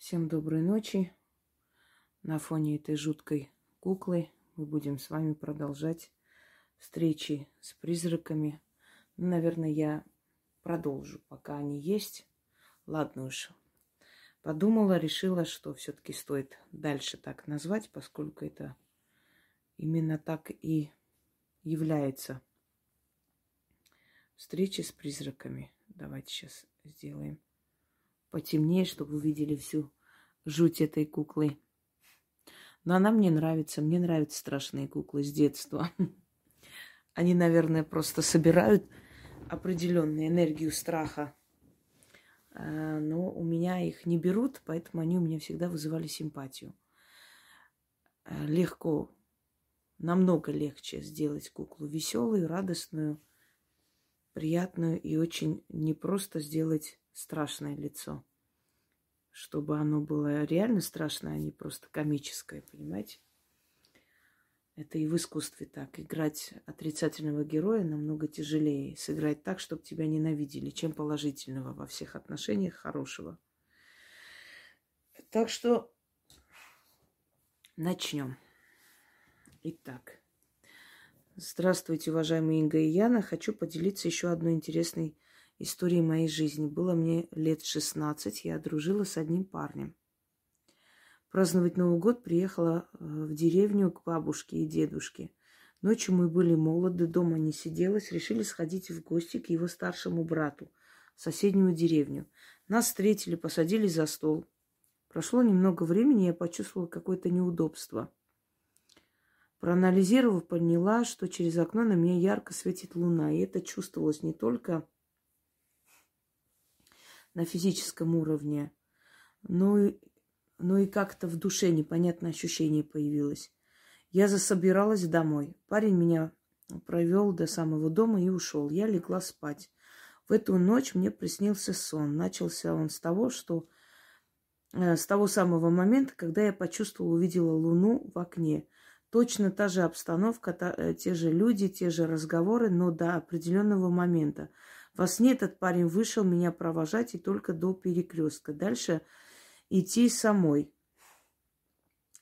Всем доброй ночи. На фоне этой жуткой куклы мы будем с вами продолжать встречи с призраками. Ну, наверное, я продолжу, пока они есть. Ладно уж. Подумала, решила, что все-таки стоит дальше так назвать, поскольку это именно так и является встречи с призраками. Давайте сейчас сделаем потемнее, чтобы вы видели всю жуть этой куклы. Но она мне нравится. Мне нравятся страшные куклы с детства. Они, наверное, просто собирают определенную энергию страха. А, но у меня их не берут, поэтому они у меня всегда вызывали симпатию. А, легко, намного легче сделать куклу веселую, радостную, приятную и очень непросто сделать страшное лицо. Чтобы оно было реально страшное, а не просто комическое, понимаете? Это и в искусстве так. Играть отрицательного героя намного тяжелее. Сыграть так, чтобы тебя ненавидели, чем положительного во всех отношениях хорошего. Так что начнем. Итак. Здравствуйте, уважаемые Инга и Яна. Хочу поделиться еще одной интересной историей моей жизни. Было мне лет 16, я дружила с одним парнем. Праздновать Новый год приехала э, в деревню к бабушке и дедушке. Ночью мы были молоды, дома не сиделось, решили сходить в гости к его старшему брату в соседнюю деревню. Нас встретили, посадили за стол. Прошло немного времени, я почувствовала какое-то неудобство. Проанализировав, поняла, что через окно на меня ярко светит луна. И это чувствовалось не только на физическом уровне, но и, но и как-то в душе непонятное ощущение появилось. Я засобиралась домой. Парень меня провел до самого дома и ушел. Я легла спать. В эту ночь мне приснился сон. Начался он с того, что э, с того самого момента, когда я почувствовала, увидела луну в окне. Точно та же обстановка, та, э, те же люди, те же разговоры, но до определенного момента. Во сне этот парень вышел меня провожать и только до перекрестка. Дальше идти самой.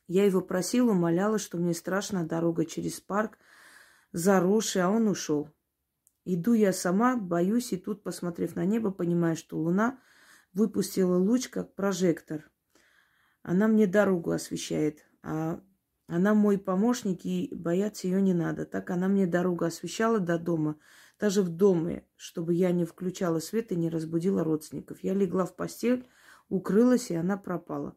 Я его просила, умоляла, что мне страшна дорога через парк, заросший, а он ушел. Иду я сама, боюсь, и тут, посмотрев на небо, понимаю, что луна выпустила луч, как прожектор. Она мне дорогу освещает, а она мой помощник, и бояться ее не надо. Так она мне дорогу освещала до дома даже в доме, чтобы я не включала свет и не разбудила родственников. Я легла в постель, укрылась, и она пропала.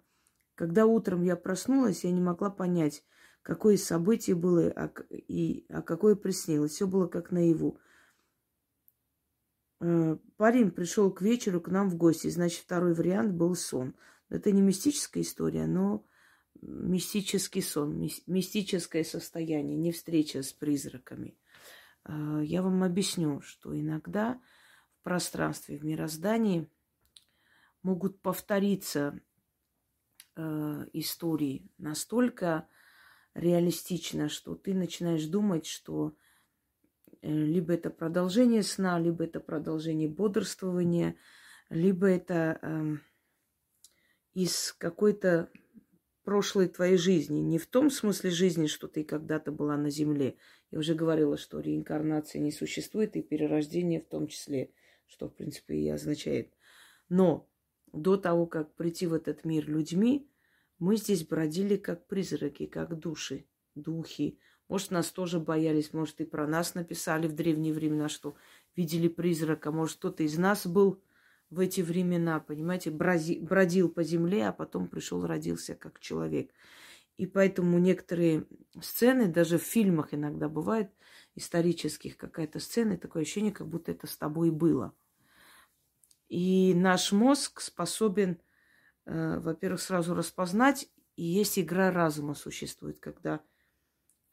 Когда утром я проснулась, я не могла понять, какое событие было а, и а какое приснилось. Все было как наяву. Э, парень пришел к вечеру к нам в гости, значит, второй вариант был сон. Это не мистическая история, но мистический сон, мистическое состояние, не встреча с призраками. Э, я вам объясню, что иногда в пространстве, в мироздании могут повториться э, истории настолько реалистично, что ты начинаешь думать, что э, либо это продолжение сна, либо это продолжение бодрствования, либо это э, из какой-то прошлой твоей жизни. Не в том смысле жизни, что ты когда-то была на Земле. Я уже говорила, что реинкарнации не существует, и перерождение в том числе, что, в принципе, и означает. Но до того, как прийти в этот мир людьми, мы здесь бродили как призраки, как души, духи. Может, нас тоже боялись, может, и про нас написали в древние времена, что видели призрака. Может, кто-то из нас был в эти времена, понимаете, бродил по земле, а потом пришел, родился как человек. И поэтому некоторые сцены, даже в фильмах иногда бывает, исторических какая-то сцена, такое ощущение, как будто это с тобой было. И наш мозг способен, э, во-первых, сразу распознать, и есть игра разума существует, когда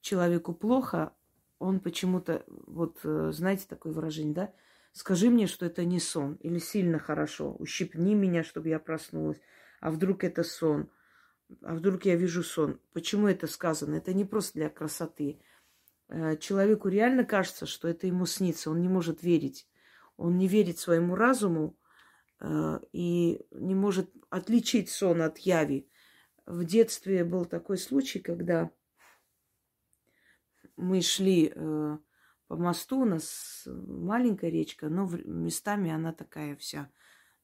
человеку плохо, он почему-то, вот э, знаете такое выражение, да, Скажи мне, что это не сон, или сильно хорошо. Ущипни меня, чтобы я проснулась. А вдруг это сон? А вдруг я вижу сон? Почему это сказано? Это не просто для красоты. Э, человеку реально кажется, что это ему снится. Он не может верить. Он не верит своему разуму, э, и не может отличить сон от яви. В детстве был такой случай, когда мы шли э, по мосту, у нас маленькая речка, но местами она такая вся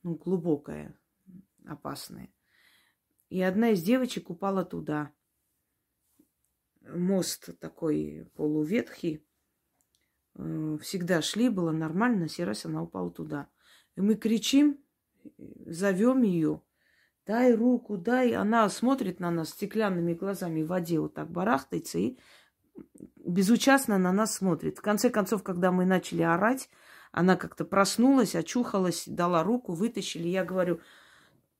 ну, глубокая, опасная. И одна из девочек упала туда. Мост такой полуветхий. Э, всегда шли, было нормально, на раз она упала туда. И мы кричим, зовем ее, дай руку, дай. Она смотрит на нас стеклянными глазами в воде, вот так барахтается и безучастно на нас смотрит. В конце концов, когда мы начали орать, она как-то проснулась, очухалась, дала руку, вытащили. Я говорю,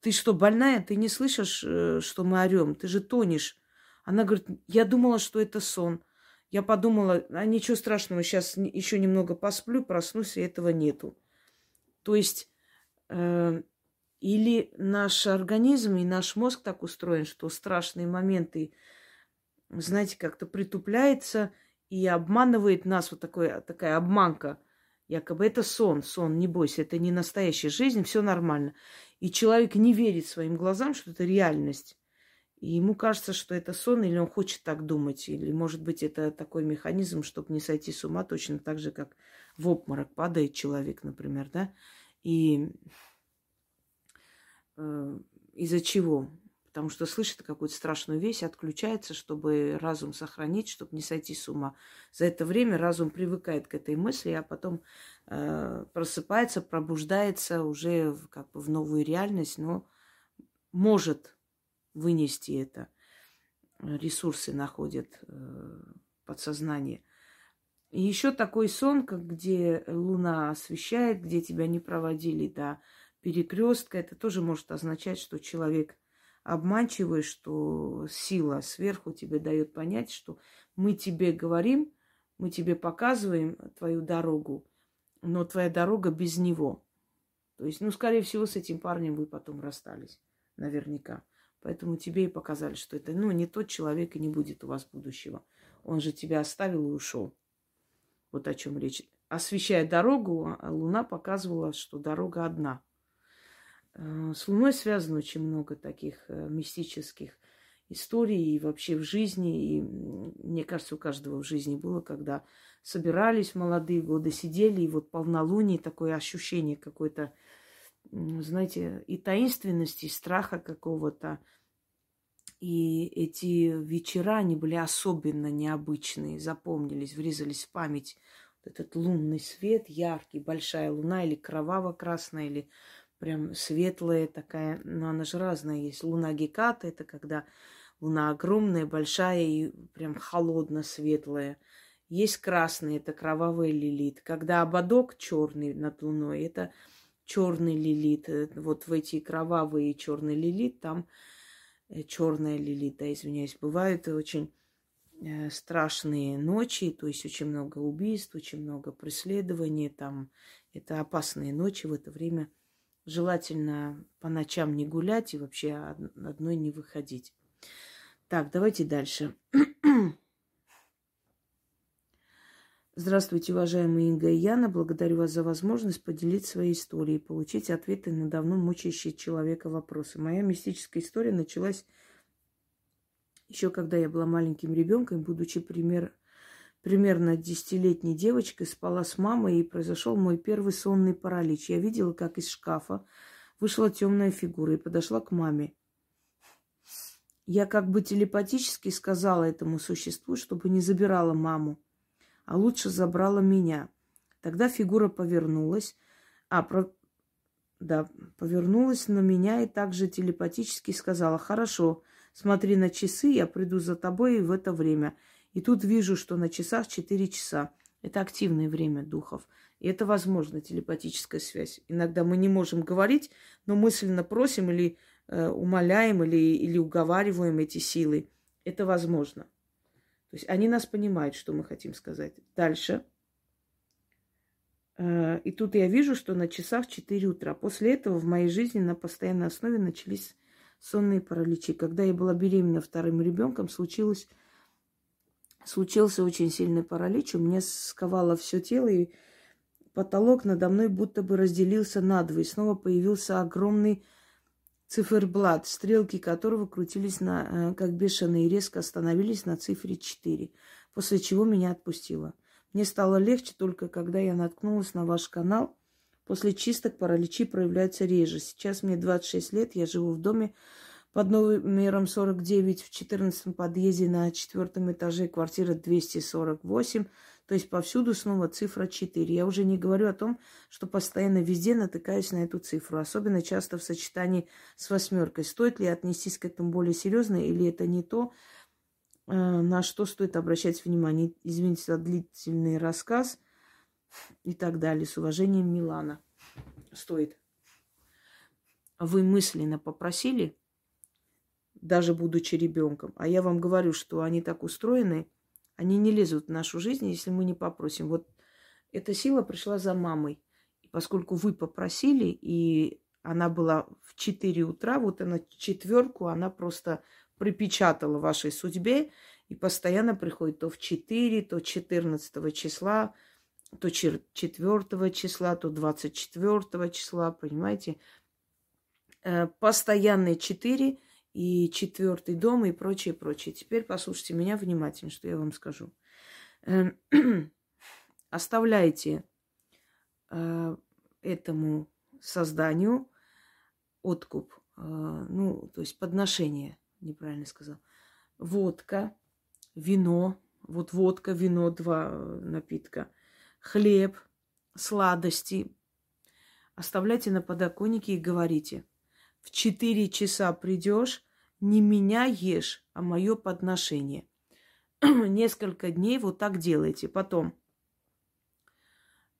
ты что, больная? Ты не слышишь, э, что мы орем? Ты же тонешь. Она говорит, я думала, что это сон. Я подумала, а ничего страшного, сейчас еще немного посплю, проснусь, и этого нету. То есть э, или наш организм и наш мозг так устроен, что страшные моменты знаете, как-то притупляется и обманывает нас вот такой, такая обманка. Якобы это сон, сон, не бойся, это не настоящая жизнь, все нормально. И человек не верит своим глазам, что это реальность. И ему кажется, что это сон, или он хочет так думать, или, может быть, это такой механизм, чтобы не сойти с ума, точно так же, как в обморок падает человек, например, да. И э, из-за чего? Потому что слышит какую-то страшную вещь, отключается, чтобы разум сохранить, чтобы не сойти с ума. За это время разум привыкает к этой мысли, а потом э, просыпается, пробуждается уже в, как бы в новую реальность, но может вынести это. Ресурсы находят э, подсознание. И еще такой сон, как где луна освещает, где тебя не проводили до перекрестка, это тоже может означать, что человек обманчивый, что сила сверху тебе дает понять, что мы тебе говорим, мы тебе показываем твою дорогу, но твоя дорога без него. То есть, ну, скорее всего, с этим парнем вы потом расстались, наверняка. Поэтому тебе и показали, что это, ну, не тот человек и не будет у вас будущего. Он же тебя оставил и ушел. Вот о чем речь. Освещая дорогу, а луна показывала, что дорога одна – с Луной связано очень много таких э, мистических историй и вообще в жизни. И мне кажется, у каждого в жизни было, когда собирались молодые годы, сидели, и вот полнолуние, такое ощущение какой-то, знаете, и таинственности, и страха какого-то. И эти вечера, они были особенно необычные, запомнились, врезались в память. Вот этот лунный свет, яркий, большая луна или кроваво-красная, или прям светлая такая, но она же разная есть. Луна Геката – это когда луна огромная, большая и прям холодно-светлая. Есть красный, это кровавый лилит. Когда ободок черный над луной, это черный лилит. Э, вот в эти кровавые черный лилит, там э, черная лилита, извиняюсь, бывают очень э, страшные ночи, то есть очень много убийств, очень много преследований, там это опасные ночи в это время – Желательно по ночам не гулять и вообще одной не выходить. Так, давайте дальше. Здравствуйте, уважаемые Инга и Яна. Благодарю вас за возможность поделиться своей историей и получить ответы на давно мучающие человека вопросы. Моя мистическая история началась еще когда я была маленьким ребенком, будучи пример, примерно десятилетней девочкой, спала с мамой, и произошел мой первый сонный паралич. Я видела, как из шкафа вышла темная фигура и подошла к маме. Я как бы телепатически сказала этому существу, чтобы не забирала маму, а лучше забрала меня. Тогда фигура повернулась, а, про... да, повернулась на меня и также телепатически сказала, хорошо, смотри на часы, я приду за тобой в это время. И тут вижу, что на часах 4 часа. Это активное время духов. И это возможно, телепатическая связь. Иногда мы не можем говорить, но мысленно просим или э, умоляем, или, или уговариваем эти силы. Это возможно. То есть они нас понимают, что мы хотим сказать. Дальше. Э, и тут я вижу, что на часах 4 утра. После этого в моей жизни на постоянной основе начались сонные параличи. Когда я была беременна вторым ребенком, случилось случился очень сильный паралич. У меня сковало все тело, и потолок надо мной будто бы разделился надвое. Снова появился огромный циферблат, стрелки которого крутились на, э, как бешеные, и резко остановились на цифре 4, после чего меня отпустило. Мне стало легче только когда я наткнулась на ваш канал. После чисток параличи проявляются реже. Сейчас мне 26 лет, я живу в доме под номером 49 в 14 подъезде на четвертом этаже, квартира 248. То есть повсюду снова цифра 4. Я уже не говорю о том, что постоянно везде натыкаюсь на эту цифру, особенно часто в сочетании с восьмеркой. Стоит ли отнестись к этому более серьезно или это не то, э, на что стоит обращать внимание? Извините за длительный рассказ и так далее. С уважением, Милана. Стоит. Вы мысленно попросили даже будучи ребенком. А я вам говорю, что они так устроены, они не лезут в нашу жизнь, если мы не попросим. Вот эта сила пришла за мамой. И поскольку вы попросили, и она была в 4 утра, вот она четверку, она просто припечатала вашей судьбе и постоянно приходит то в 4, то 14 числа, то 4 числа, то 24 числа, понимаете? Э, постоянные 4 – и четвертый дом и прочее, прочее. Теперь послушайте меня внимательно, что я вам скажу. Эм, оставляйте э, этому созданию откуп, э, ну, то есть подношение, неправильно сказал, водка, вино, вот водка, вино, два э, напитка, хлеб, сладости. Оставляйте на подоконнике и говорите – в четыре часа придешь, не меня ешь, а мое подношение. Несколько дней вот так делайте. Потом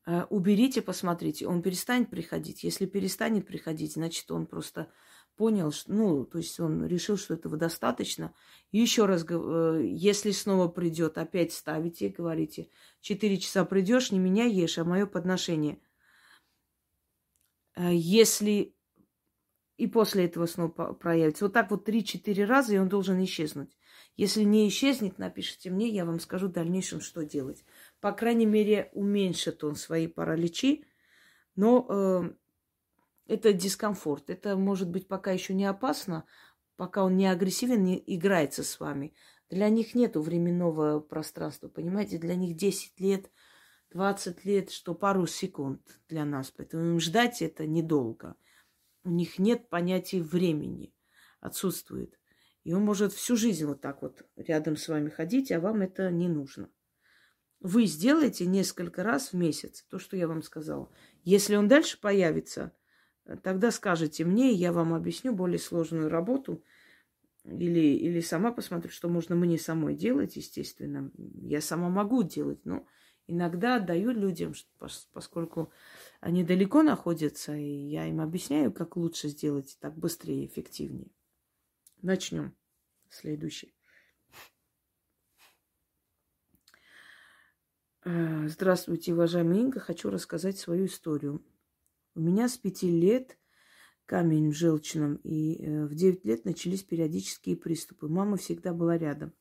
э, уберите, посмотрите, он перестанет приходить. Если перестанет приходить, значит, он просто понял, что, ну, то есть он решил, что этого достаточно. Еще раз, э, если снова придет, опять ставите, говорите, четыре часа придешь, не меня ешь, а мое подношение. Э, если и после этого снова проявится. Вот так вот 3-4 раза, и он должен исчезнуть. Если не исчезнет, напишите мне, я вам скажу в дальнейшем, что делать. По крайней мере, уменьшит он свои параличи, но э, это дискомфорт. Это может быть пока еще не опасно, пока он не агрессивен, не играется с вами. Для них нету временного пространства, понимаете? Для них 10 лет, 20 лет, что пару секунд для нас. Поэтому им ждать это недолго. У них нет понятия времени, отсутствует. И он может всю жизнь вот так вот рядом с вами ходить, а вам это не нужно. Вы сделаете несколько раз в месяц то, что я вам сказала. Если он дальше появится, тогда скажите мне, я вам объясню более сложную работу. Или, или сама посмотрю, что можно мне самой делать, естественно. Я сама могу делать, но иногда отдаю людям, поскольку они далеко находятся, и я им объясняю, как лучше сделать так быстрее и эффективнее. Начнем. Следующий. Э, здравствуйте, уважаемая Инга. Хочу рассказать свою историю. У меня с пяти лет камень в желчном, и э, в девять лет начались периодические приступы. Мама всегда была рядом.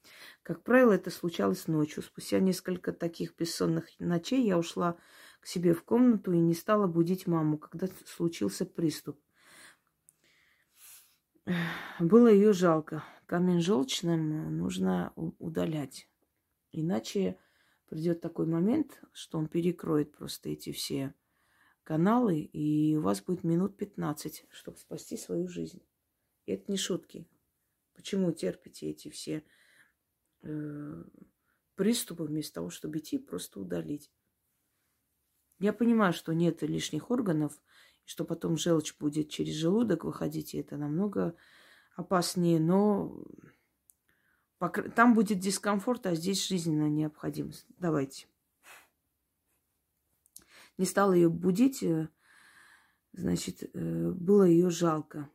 Как правило, это случалось ночью. Спустя несколько таких бессонных ночей я ушла к себе в комнату и не стала будить маму, когда случился приступ. Было ее жалко. Камень желчным нужно удалять. Иначе придет такой момент, что он перекроет просто эти все каналы, и у вас будет минут 15, чтобы спасти свою жизнь. И это не шутки. Почему терпите эти все э, приступы вместо того, чтобы идти просто удалить? Я понимаю, что нет лишних органов, что потом желчь будет через желудок выходить, и это намного опаснее, но там будет дискомфорт, а здесь жизненная необходимость. Давайте. Не стала ее будить, э, значит, э, было ее жалко.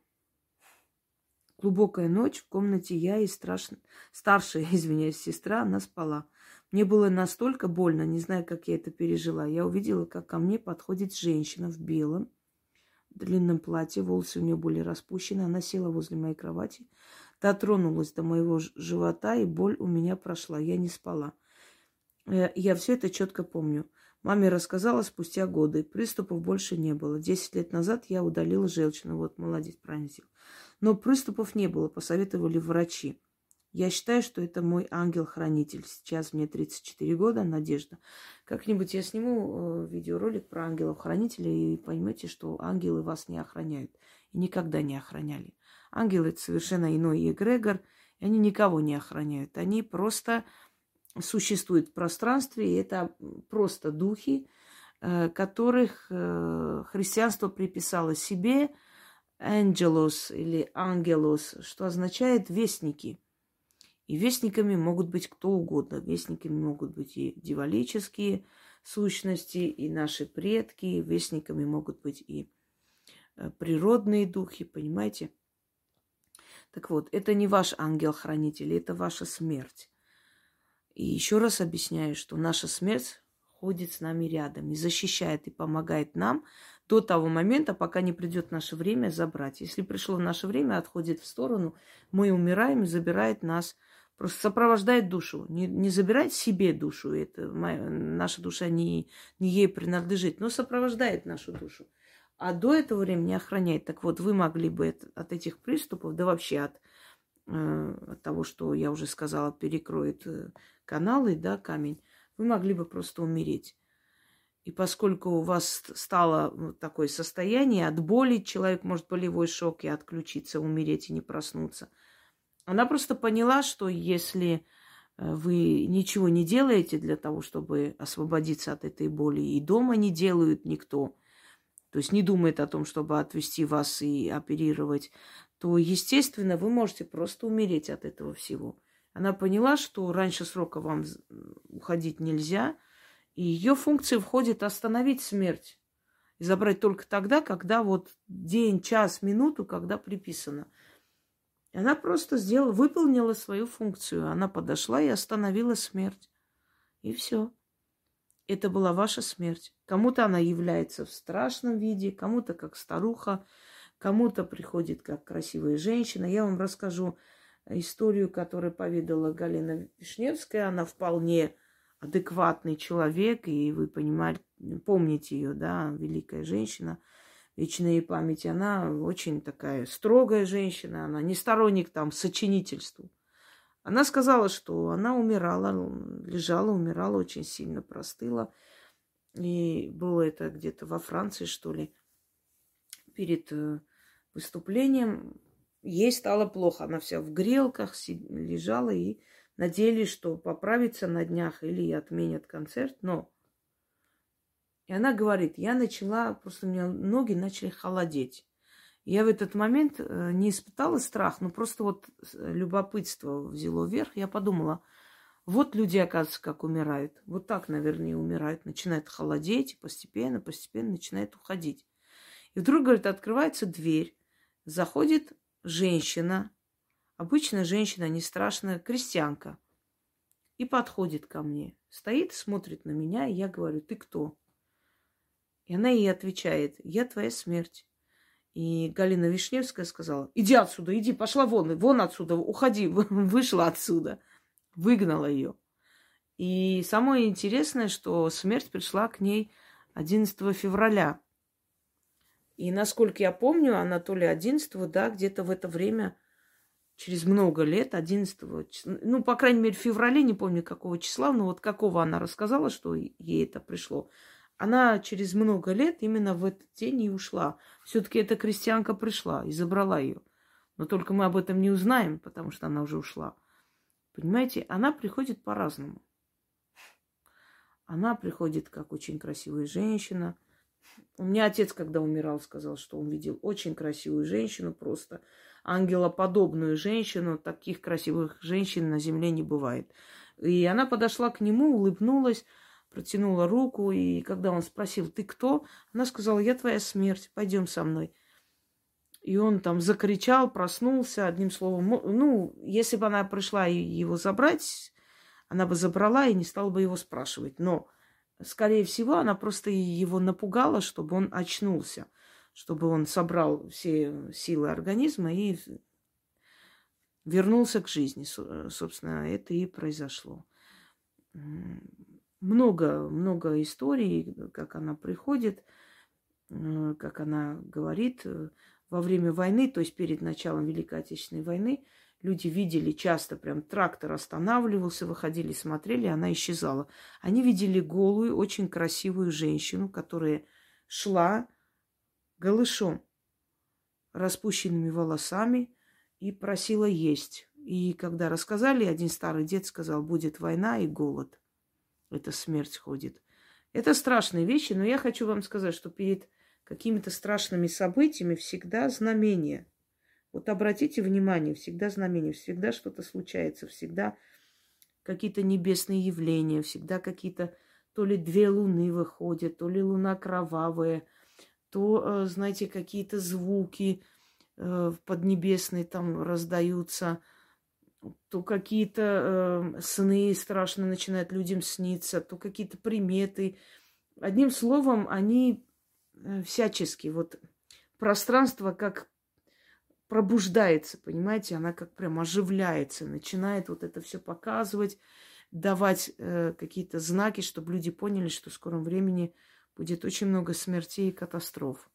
Глубокая ночь, в комнате я и страшно... старшая, извиняюсь, сестра, она спала. Мне было настолько больно, не знаю, как я это пережила. Я увидела, как ко мне подходит женщина в белом, в длинном платье, волосы у нее были распущены. Она села возле моей кровати, дотронулась до моего живота, и боль у меня прошла. Я не спала. Э, я все это четко помню. Маме рассказала спустя годы. Приступов больше не было. Десять лет назад я удалила желчную. Вот, молодец, правильно. Но приступов не было, посоветовали врачи. Я считаю, что это мой ангел-хранитель. Сейчас мне 34 года, Надежда. Как-нибудь я сниму э, видеоролик про ангелов-хранителей и поймете, что ангелы вас не охраняют. И никогда не охраняли. Ангелы – это совершенно иной эгрегор, и они никого не охраняют. Они просто существуют в пространстве, и это просто духи, э, которых э, христианство приписало себе, ангелос или ангелос, что означает вестники – и вестниками могут быть кто угодно. Вестниками могут быть и дивалические сущности, и наши предки. Вестниками могут быть и э, природные духи, понимаете? Так вот, это не ваш ангел-хранитель, это ваша смерть. И еще раз объясняю, что наша смерть ходит с нами рядом и защищает и помогает нам до того момента, пока не придет наше время забрать. Если пришло наше время, отходит в сторону, мы умираем и забирает нас Просто сопровождает душу. Не, не забирает себе душу. Это моя, наша душа не, не ей принадлежит, но сопровождает нашу душу. А до этого времени охраняет. Так вот, вы могли бы это, от этих приступов, да вообще от, от того, что я уже сказала, перекроет э, каналы, да, камень, вы могли бы просто умереть. И поскольку у вас стало такое состояние от боли, человек может болевой шок и отключиться, умереть и не проснуться – она просто поняла, что если э, вы ничего не делаете для того, чтобы освободиться от этой боли, и дома не делают никто, то есть не думает о том, чтобы отвести вас и оперировать, то, естественно, вы можете просто умереть от этого всего. Она поняла, что раньше срока вам уходить нельзя, и ее функция входит остановить смерть и забрать только тогда, когда вот день, час, минуту, когда приписано – она просто сделала, выполнила свою функцию. Она подошла и остановила смерть. И все. Это была ваша смерть. Кому-то она является в страшном виде, кому-то как старуха, кому-то приходит как красивая женщина. Я вам расскажу историю, которую поведала Галина Вишневская. Она вполне адекватный человек, и вы понимаете, помните ее, да, великая женщина – вечной памяти, она очень такая строгая женщина, она не сторонник там сочинительству. Она сказала, что она умирала, лежала, умирала очень сильно, простыла. И было это где-то во Франции, что ли, перед э, выступлением. Ей стало плохо. Она вся в грелках лежала и надеялись, что поправится на днях или отменят концерт. Но и она говорит, я начала, просто у меня ноги начали холодеть. Я в этот момент э, не испытала страх, но просто вот любопытство взяло вверх. Я подумала, вот люди, оказывается, как умирают. Вот так, наверное, и умирают. Начинает холодеть, и постепенно, постепенно начинает уходить. И вдруг, говорит, открывается дверь, заходит женщина, обычная женщина, не страшная, крестьянка, и подходит ко мне. Стоит, смотрит на меня, и я говорю, ты кто? И она ей отвечает, я твоя смерть. И Галина Вишневская сказала, иди отсюда, иди, пошла вон, вон отсюда, уходи, вышла отсюда. Выгнала ее. И самое интересное, что смерть пришла к ней 11 февраля. И насколько я помню, она то ли 11, да, где-то в это время, через много лет, 11, ну, по крайней мере, в феврале, не помню какого числа, но вот какого она рассказала, что ей это пришло она через много лет именно в этот день и ушла. Все-таки эта крестьянка пришла и забрала ее. Но только мы об этом не узнаем, потому что она уже ушла. Понимаете, она приходит по-разному. Она приходит как очень красивая женщина. У меня отец, когда умирал, сказал, что он видел очень красивую женщину, просто ангелоподобную женщину. Таких красивых женщин на земле не бывает. И она подошла к нему, улыбнулась протянула руку, и когда он спросил, ты кто? Она сказала, я твоя смерть, пойдем со мной. И он там закричал, проснулся, одним словом. Ну, если бы она пришла его забрать, она бы забрала и не стала бы его спрашивать. Но, скорее всего, она просто его напугала, чтобы он очнулся, чтобы он собрал все силы организма и вернулся к жизни. Собственно, это и произошло. много, много историй, как она приходит, э, как она говорит. Во время войны, то есть перед началом Великой Отечественной войны, люди видели часто, прям трактор останавливался, выходили, смотрели, она исчезала. Они видели голую, очень красивую женщину, которая шла голышом, распущенными волосами и просила есть. И когда рассказали, один старый дед сказал, будет война и голод. Это смерть ходит. Это страшные вещи, но я хочу вам сказать, что перед какими-то страшными событиями всегда знамение. Вот обратите внимание, всегда знамение, всегда что-то случается, всегда какие-то небесные явления, всегда какие-то то ли две луны выходят, то ли луна кровавая, то, э, знаете, какие-то звуки э, поднебесные там раздаются, то какие-то э, сны страшно начинают людям сниться, то какие-то приметы. Одним словом, они всячески. Вот пространство как пробуждается, понимаете, она как прям оживляется, начинает вот это все показывать, давать э, какие-то знаки, чтобы люди поняли, что в скором времени будет очень много смертей и катастроф.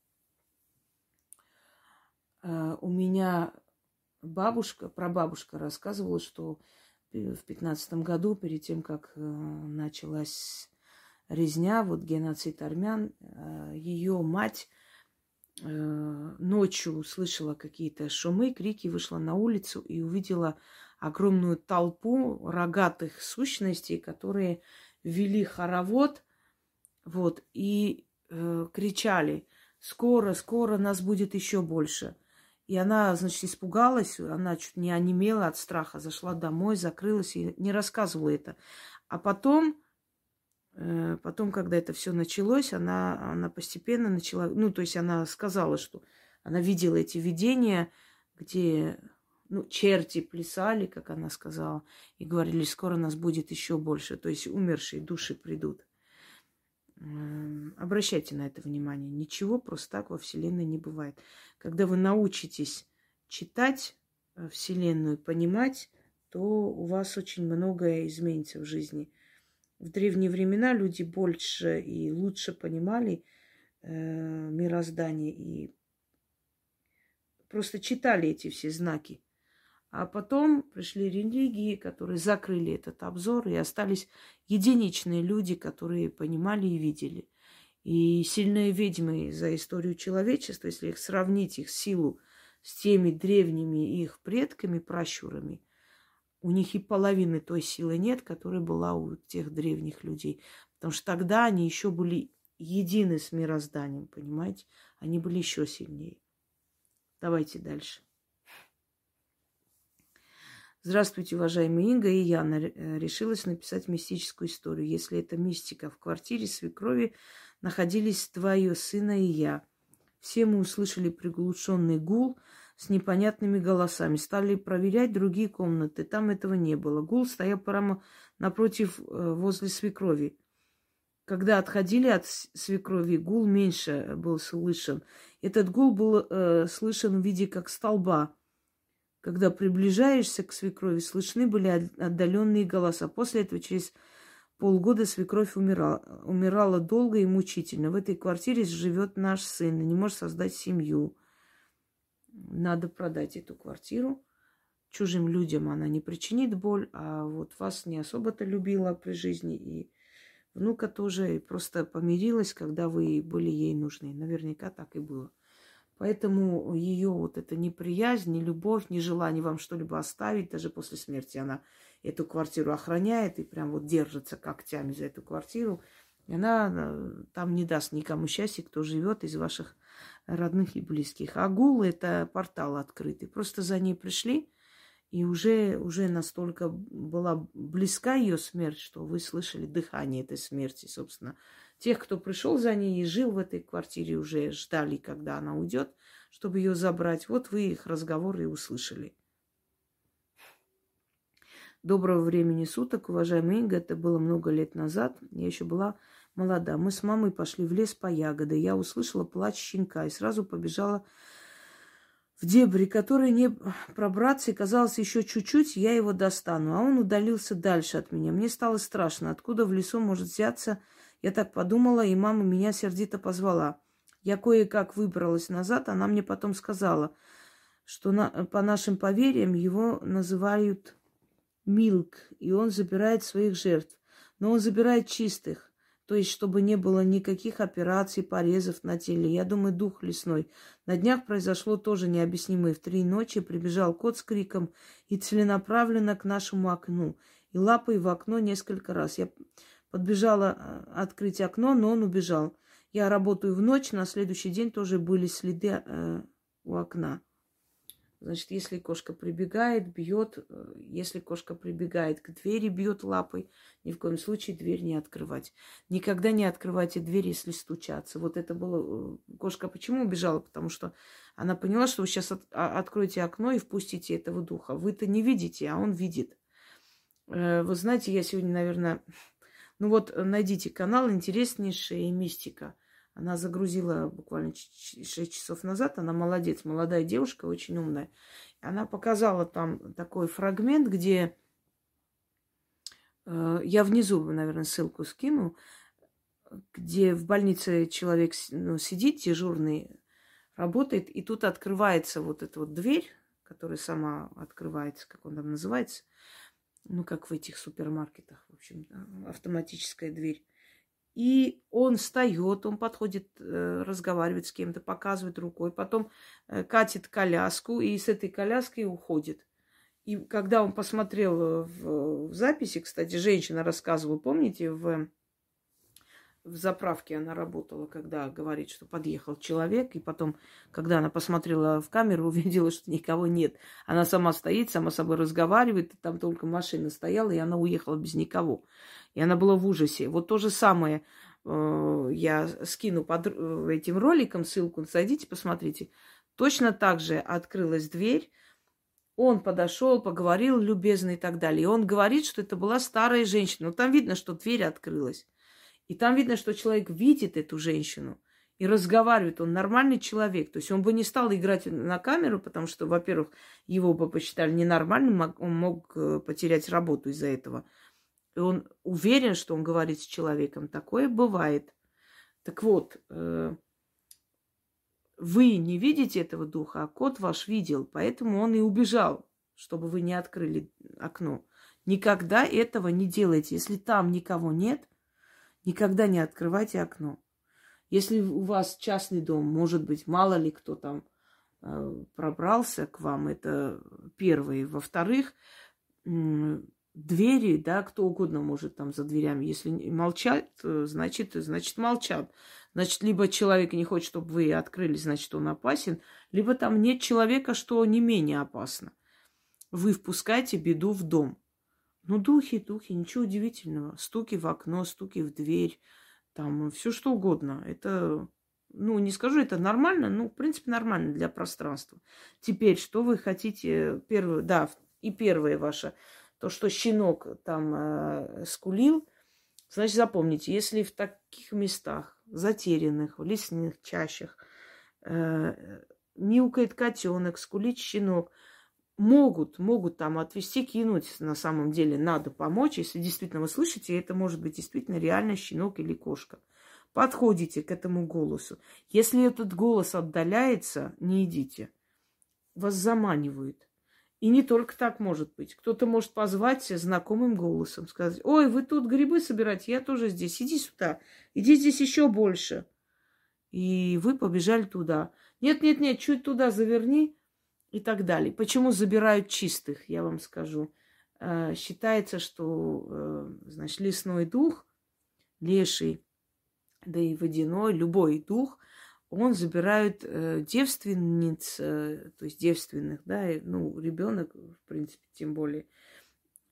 Э, у меня бабушка, прабабушка рассказывала, что в пятнадцатом году, перед тем, как э, началась резня, вот геноцид армян, э, ее мать э, ночью услышала какие-то шумы, крики, вышла на улицу и увидела огромную толпу рогатых сущностей, которые вели хоровод, вот, и э, кричали, скоро, скоро нас будет еще больше. И она, значит, испугалась, она чуть не онемела от страха, зашла домой, закрылась и не рассказывала это. А потом Э, потом, когда это все началось, она, она постепенно начала, ну, то есть она сказала, что она видела эти видения, где ну, черти плясали, как она сказала, и говорили, скоро нас будет еще больше, то есть умершие души придут. Эм, обращайте на это внимание. Ничего просто так во Вселенной не бывает. Когда вы научитесь читать э, Вселенную, понимать, то у вас очень многое изменится в жизни – в древние времена люди больше и лучше понимали э, мироздание и просто читали эти все знаки. А потом пришли религии, которые закрыли этот обзор, и остались единичные люди, которые понимали и видели. И сильные ведьмы за историю человечества, если их сравнить, их силу с теми древними их предками, пращурами – у них и половины той силы нет, которая была у тех древних людей. Потому что тогда они еще были едины с мирозданием, понимаете? Они были еще сильнее. Давайте дальше. Здравствуйте, уважаемая Инга и Яна. Э, решилась написать мистическую историю. Если это мистика, в квартире свекрови находились твое сына и я. Все мы услышали приглушенный гул – с непонятными голосами. Стали проверять другие комнаты. Там этого не было. Гул стоял прямо напротив, э, возле свекрови. Когда отходили от свекрови, гул меньше был слышен. Этот гул был э, слышен в виде как столба. Когда приближаешься к свекрови, слышны были отдаленные голоса. После этого через полгода свекровь умирала. Умирала долго и мучительно. В этой квартире живет наш сын и не может создать семью надо продать эту квартиру. Чужим людям она не причинит боль, а вот вас не особо-то любила при жизни. И внука тоже и просто помирилась, когда вы были ей нужны. Наверняка так и было. Поэтому ее вот эта неприязнь, не любовь, не желание вам что-либо оставить, даже после смерти она эту квартиру охраняет и прям вот держится когтями за эту квартиру. И она э, там не даст никому счастья, кто живет из ваших родных и близких. А гул – это портал открытый. Просто за ней пришли, и уже, уже настолько была близка ее смерть, что вы слышали дыхание этой смерти, собственно. Тех, кто пришел за ней и жил в этой квартире, уже ждали, когда она уйдет, чтобы ее забрать. Вот вы их разговоры и услышали. Доброго времени суток, уважаемый Инга. Это было много лет назад. Я еще была молода. Мы с мамой пошли в лес по ягоды. Я услышала плач щенка и сразу побежала в дебри, который не пробраться, и казалось, еще чуть-чуть, я его достану. А он удалился дальше от меня. Мне стало страшно, откуда в лесу может взяться. Я так подумала, и мама меня сердито позвала. Я кое-как выбралась назад, она мне потом сказала, что на, по нашим поверьям его называют Милк, и он забирает своих жертв. Но он забирает чистых. То есть, чтобы не было никаких операций, порезов на теле. Я думаю, дух лесной. На днях произошло тоже необъяснимое. В три ночи прибежал кот с криком и целенаправленно к нашему окну. И лапой в окно несколько раз. Я подбежала э, открыть окно, но он убежал. Я работаю в ночь, на следующий день тоже были следы э, у окна. Значит, если кошка прибегает, бьет, э, если кошка прибегает к двери, бьет лапой, ни в коем случае дверь не открывать. Никогда не открывайте дверь, если стучаться. Вот это было... Э, кошка почему убежала? Потому что она поняла, что вы сейчас от... А, откроете окно и впустите этого духа. Вы-то не видите, а он видит. Э, вы знаете, я сегодня, наверное... Ну вот, найдите канал «Интереснейшая мистика». Она загрузила буквально 6 часов назад. Она молодец, молодая девушка, очень умная. Она показала там такой фрагмент, где э, я внизу, наверное, ссылку скину, где в больнице человек ну, сидит, дежурный, работает, и тут открывается вот эта вот дверь, которая сама открывается, как он там называется, ну, как в этих супермаркетах, в общем, автоматическая дверь. И он встает, он подходит, э, разговаривает с кем-то, показывает рукой, потом э, катит коляску и с этой коляской уходит. И когда он посмотрел э, в, в записи, кстати, женщина рассказывала, помните, в в заправке она работала, когда говорит, что подъехал человек, и потом, когда она посмотрела в камеру, увидела, что никого нет. Она сама стоит, сама собой разговаривает, там только машина стояла, и она уехала без никого. И она была в ужасе. Вот то же самое э, я скину под э, этим роликом ссылку, зайдите, посмотрите. Точно так же открылась дверь, он подошел, поговорил любезно и так далее. И он говорит, что это была старая женщина. Но там видно, что дверь открылась. И там видно, что человек видит эту женщину и разговаривает. Он нормальный человек. То есть он бы не стал играть на камеру, потому что, во-первых, его бы посчитали ненормальным, он мог э, потерять работу из-за этого. И он уверен, что он говорит с человеком. Такое бывает. Так вот, э, вы не видите этого духа, а кот ваш видел, поэтому он и убежал, чтобы вы не открыли окно. Никогда этого не делайте. Если там никого нет, Никогда не открывайте окно. Если у вас частный дом, может быть, мало ли кто там э, пробрался к вам, это первое. Во-вторых, двери, да, кто угодно может там за дверями. Если молчат, значит, значит молчат. Значит, либо человек не хочет, чтобы вы открыли, значит, он опасен, либо там нет человека, что не менее опасно. Вы впускаете беду в дом. Ну, духи, духи, ничего удивительного. Стуки в окно, стуки в дверь, там все что угодно. Это, ну, не скажу, это нормально, ну, в принципе, нормально для пространства. Теперь, что вы хотите, первое, да, и первое ваше, то, что щенок там э, скулил, значит, запомните, если в таких местах, затерянных, в лесных чащах, э, мяукает котенок, скулит щенок – могут, могут там отвести, кинуть. На самом деле надо помочь. Если действительно вы слышите, это может быть действительно реально щенок или кошка. Подходите к этому голосу. Если этот голос отдаляется, не идите. Вас заманивают. И не только так может быть. Кто-то может позвать знакомым голосом, сказать, ой, вы тут грибы собираете, я тоже здесь, иди сюда, иди здесь еще больше. И вы побежали туда. Нет, нет, нет, чуть туда заверни, и так далее. Почему забирают чистых, я вам скажу. Э, считается, что э, значит, лесной дух, леший, да и водяной, любой дух, он забирает э, девственниц, то есть девственных, да, ну, ребенок, в принципе, тем более,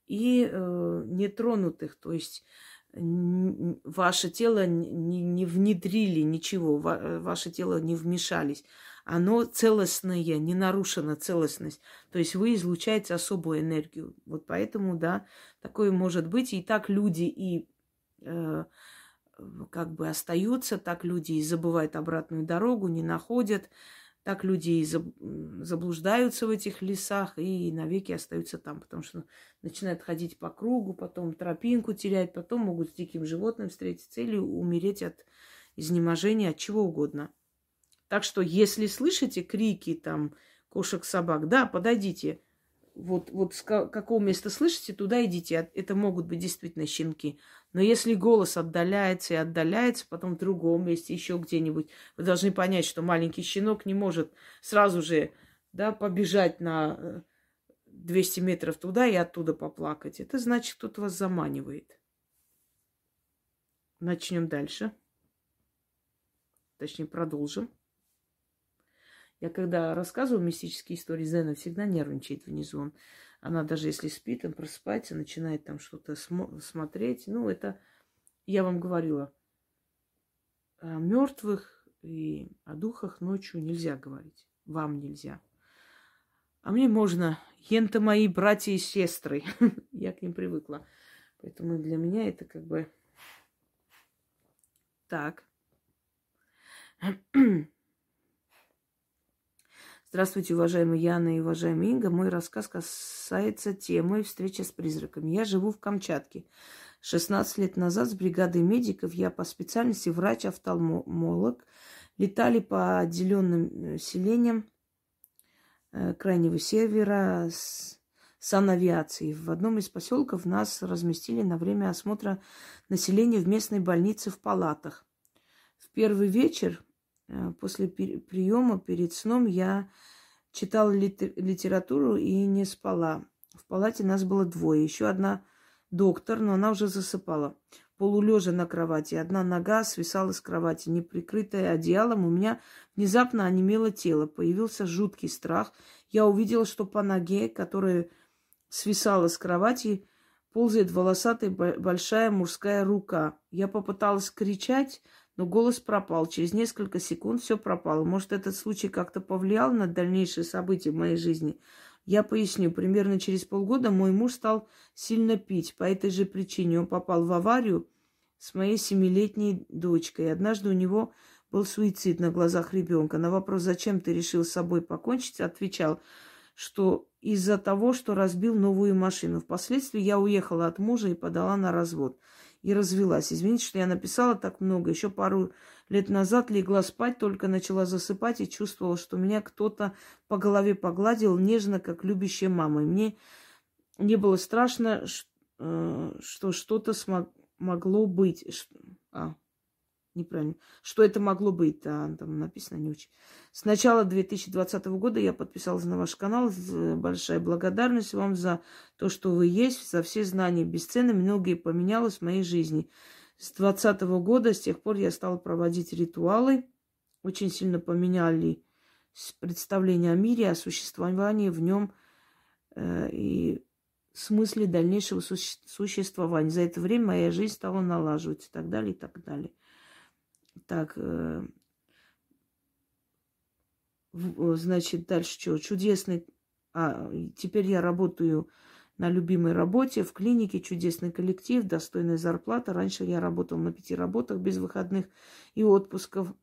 и нетронутых, то есть ваше тело не, не внедрили ничего, ваше тело не вмешались оно целостное, не нарушена целостность. То есть вы излучаете особую энергию. Вот поэтому, да, такое может быть. И так люди и э, как бы остаются, так люди и забывают обратную дорогу, не находят. Так люди и заблуждаются в этих лесах и навеки остаются там, потому что начинают ходить по кругу, потом тропинку терять, потом могут с диким животным встретиться или умереть от изнеможения, от чего угодно. Так что, если слышите крики там кошек, собак, да, подойдите. Вот, вот с какого места слышите, туда идите. Это могут быть действительно щенки. Но если голос отдаляется и отдаляется, потом в другом месте, еще где-нибудь, вы должны понять, что маленький щенок не может сразу же да, побежать на 200 э, метров туда и оттуда поплакать. Это значит, кто-то вас заманивает. Начнем дальше. Точнее, продолжим. Я когда рассказываю мистические истории, Зена всегда нервничает внизу. Он, она даже если спит, он просыпается, начинает там что-то смо- смотреть. Ну, это я вам говорила. О мертвых и о духах ночью нельзя говорить. Вам нельзя. А мне можно. Ента мои братья и сестры. я к ним привыкла. Поэтому для меня это как бы так. Здравствуйте, уважаемые Яна и уважаемая Инга. Мой рассказ касается темы встречи с призраками. Я живу в Камчатке. 16 лет назад с бригадой медиков я по специальности врач-офтальмолог. Летали по отделенным э, селениям э, крайнего севера с санавиацией. В одном из поселков нас разместили на время осмотра населения в местной больнице в палатах. В первый вечер после приема перед сном я читала литературу и не спала. В палате нас было двое. Еще одна доктор, но она уже засыпала. Полулежа на кровати. Одна нога свисала с кровати, не прикрытая одеялом. У меня внезапно онемело тело. Появился жуткий страх. Я увидела, что по ноге, которая свисала с кровати, ползает волосатая большая мужская рука. Я попыталась кричать, но голос пропал. Через несколько секунд все пропало. Может, этот случай как-то повлиял на дальнейшие события в моей жизни? Я поясню. Примерно через полгода мой муж стал сильно пить. По этой же причине он попал в аварию с моей семилетней дочкой. Однажды у него был суицид на глазах ребенка. На вопрос, зачем ты решил с собой покончить, отвечал, что из-за того, что разбил новую машину. Впоследствии я уехала от мужа и подала на развод и развелась. Извините, что я написала так много. Еще пару лет назад легла спать, только начала засыпать и чувствовала, что меня кто-то по голове погладил нежно, как любящая мама. И мне не было страшно, э, что что-то смог, могло быть. А, неправильно. Что это могло быть? Да, там написано не очень. С начала 2020 года я подписалась на ваш канал. Большая благодарность вам за то, что вы есть, за все знания бесценны. Многие поменялось в моей жизни. С 2020 года, с тех пор я стала проводить ритуалы. Очень сильно поменяли представление о мире, о существовании в нем э, и смысле дальнейшего существования. За это время моя жизнь стала налаживаться и так далее, и так далее. Так, э, значит, дальше что? Чудесный... А, теперь я работаю на любимой работе, в клинике, чудесный коллектив, достойная зарплата. Раньше я работал на пяти работах без выходных и отпусков.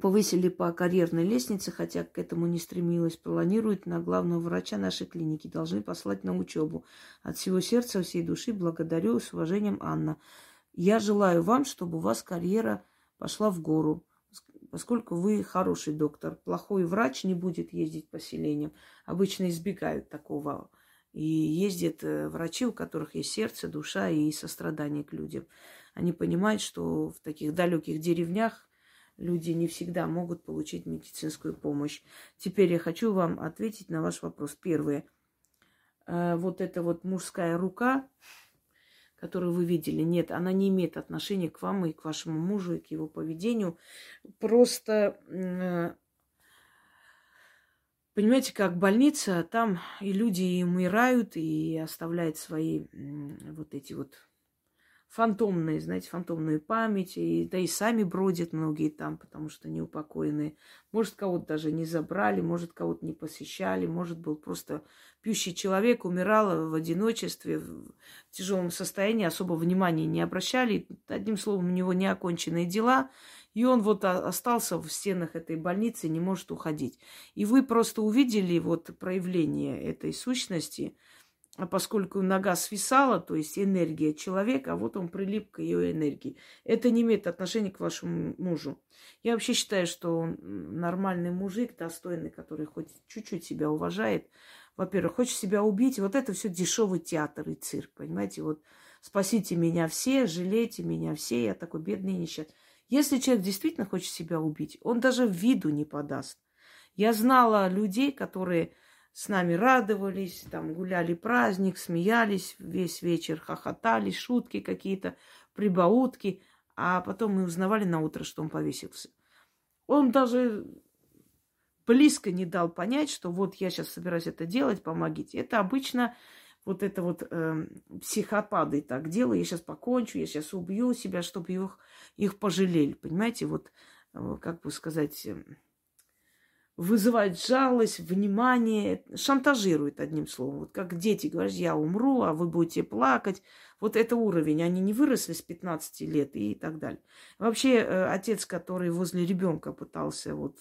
Повысили по карьерной лестнице, хотя к этому не стремилась. Планирует на главного врача нашей клиники. Должны послать на учебу. От всего сердца, всей души благодарю. С уважением, Анна. Я желаю вам, чтобы у вас карьера пошла в гору, поскольку вы хороший доктор. Плохой врач не будет ездить по селениям. Обычно избегают такого. И ездят э, врачи, у которых есть сердце, душа и сострадание к людям. Они понимают, что в таких далеких деревнях люди не всегда могут получить медицинскую помощь. Теперь я хочу вам ответить на ваш вопрос. Первое. Э, вот эта вот мужская рука, которую вы видели, нет, она не имеет отношения к вам и к вашему мужу, и к его поведению. Просто, э, понимаете, как больница, там и люди и умирают, и оставляют свои вот эти вот фантомные, знаете, фантомную память, и, да и сами бродят многие там, потому что неупокоенные. Может, кого-то даже не забрали, может, кого-то не посещали, может, был просто пьющий человек, умирал в одиночестве, в тяжелом состоянии, особо внимания не обращали. Одним словом, у него неоконченные дела, И он вот остался в стенах этой больницы, не может уходить. И вы просто увидели вот проявление этой сущности, а поскольку нога свисала, то есть энергия человека, а вот он прилип к ее энергии. Это не имеет отношения к вашему мужу. Я вообще считаю, что он нормальный мужик, достойный, который хоть чуть-чуть себя уважает. Во-первых, хочет себя убить. Вот это все дешевый театр и цирк, понимаете? Вот спасите меня все, жалейте меня все, я такой бедный и несчастный. Если человек действительно хочет себя убить, он даже виду не подаст. Я знала людей, которые с нами радовались, там гуляли праздник, смеялись весь вечер, хохотали, шутки какие-то, прибаутки, а потом мы узнавали на утро, что он повесился. Он даже близко не дал понять, что вот я сейчас собираюсь это делать, помогите. Это обычно вот это вот э, психопаты так делают. Я сейчас покончу, я сейчас убью себя, чтобы их, их пожалели. Понимаете, вот, э, как бы сказать, э, вызывает жалость, внимание, шантажирует, одним словом. Вот как дети говорят, я умру, а вы будете плакать. Вот это уровень. Они не выросли с 15 лет и так далее. Вообще, э, отец, который возле ребенка пытался вот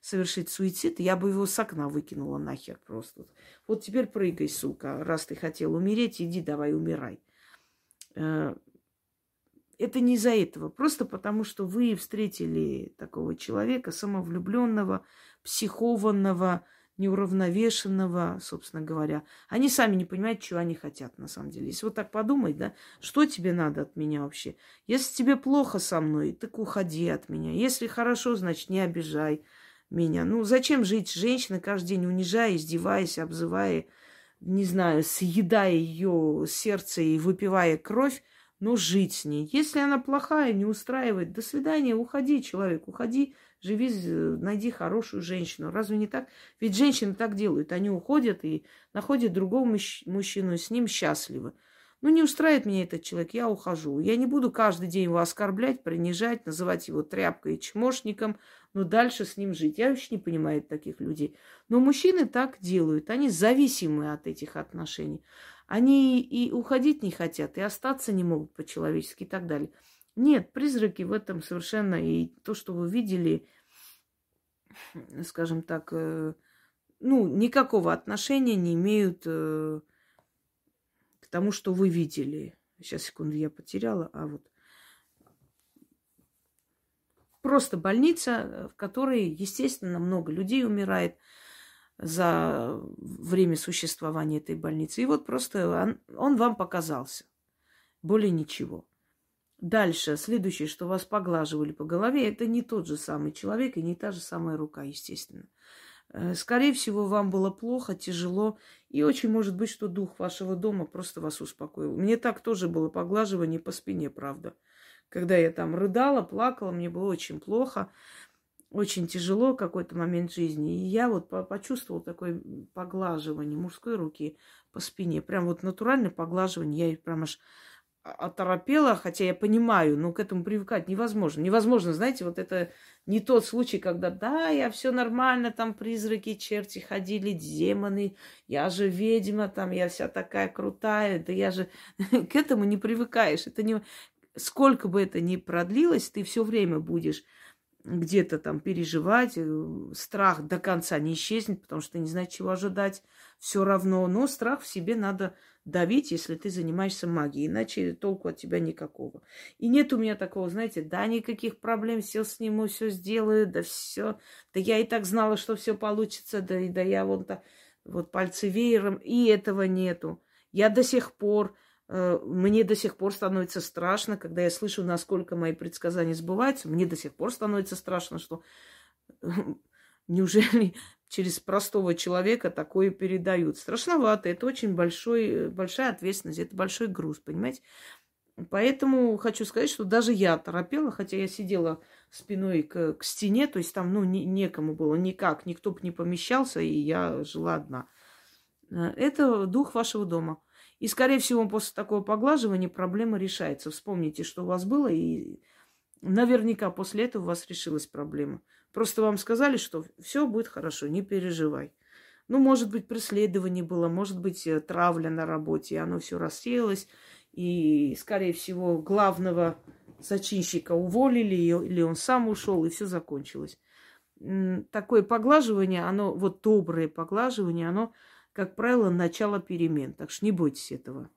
совершить суицид, я бы его с окна выкинула нахер просто. Вот теперь прыгай, сука, раз ты хотел умереть, иди давай умирай. Э, это не из-за этого, просто потому что вы встретили такого человека, самовлюбленного, психованного, неуравновешенного, собственно говоря. Они сами не понимают, чего они хотят на самом деле. Если вот так подумать, да, что тебе надо от меня вообще? Если тебе плохо со мной, так уходи от меня. Если хорошо, значит, не обижай меня. Ну, зачем жить с женщиной каждый день, унижая, издеваясь, обзывая, не знаю, съедая ее сердце и выпивая кровь, но жить с ней. Если она плохая, не устраивает, до свидания, уходи, человек, уходи, живи, найди хорошую женщину. Разве не так? Ведь женщины так делают. Они уходят и находят другого мужчину, и с ним счастливы. Ну, не устраивает меня этот человек, я ухожу. Я не буду каждый день его оскорблять, принижать, называть его тряпкой и чмошником, но дальше с ним жить. Я вообще не понимаю таких людей. Но мужчины так делают. Они зависимы от этих отношений. Они и уходить не хотят, и остаться не могут по-человечески и так далее. Нет, призраки в этом совершенно и то, что вы видели, скажем так, э, ну, никакого отношения не имеют э, к тому, что вы видели. Сейчас, секунду, я потеряла, а вот. Просто больница, в которой, естественно, много людей умирает за время существования этой больницы. И вот просто он, он вам показался. Более ничего. Дальше, следующее, что вас поглаживали по голове, это не тот же самый человек и не та же самая рука, естественно. Э, скорее всего, вам было плохо, тяжело, и очень может быть, что дух вашего дома просто вас успокоил. Мне так тоже было поглаживание по спине, правда. Когда я там рыдала, плакала, мне было очень плохо, очень тяжело какой-то момент жизни. И я вот почувствовала такое поглаживание мужской руки по спине. Прям вот натуральное поглаживание. Я прям аж оторопела, хотя я понимаю, но к этому привыкать невозможно. Невозможно, знаете, вот это не тот случай, когда, да, я все нормально, там призраки, черти ходили, демоны, я же ведьма, там, я вся такая крутая, да я же... к этому не привыкаешь. Это не... Сколько бы это ни продлилось, ты все время будешь где-то там переживать, э, страх до конца не исчезнет, потому что ты не знаешь, чего ожидать, все равно, но страх в себе надо давить, если ты занимаешься магией, иначе толку от тебя никакого. И нет у меня такого, знаете, да, никаких проблем, все сниму, все сделаю, да все, да я и так знала, что все получится, да, да я вот, так, вот пальцы веером, и этого нету. Я до сих пор, мне до сих пор становится страшно, когда я слышу, насколько мои предсказания сбываются, мне до сих пор становится страшно, что неужели через простого человека такое передают. Страшновато, это очень большой, большая ответственность, это большой груз, понимаете? Поэтому хочу сказать, что даже я торопела, хотя я сидела спиной к, к стене, то есть там, ну, не, некому было никак, никто бы не помещался, и я жила одна. Э, это дух вашего дома. И, скорее всего, после такого поглаживания проблема решается. Вспомните, что у вас было, и наверняка после этого у вас решилась проблема. Просто вам сказали, что все будет хорошо, не переживай. Ну, может быть, преследование было, может быть, э, травля на работе, и оно все рассеялось. И, скорее всего, главного зачинщика уволили, или он сам ушел, и все закончилось. Такое поглаживание, оно, вот доброе поглаживание, оно, как правило, начало перемен. Так что не бойтесь этого.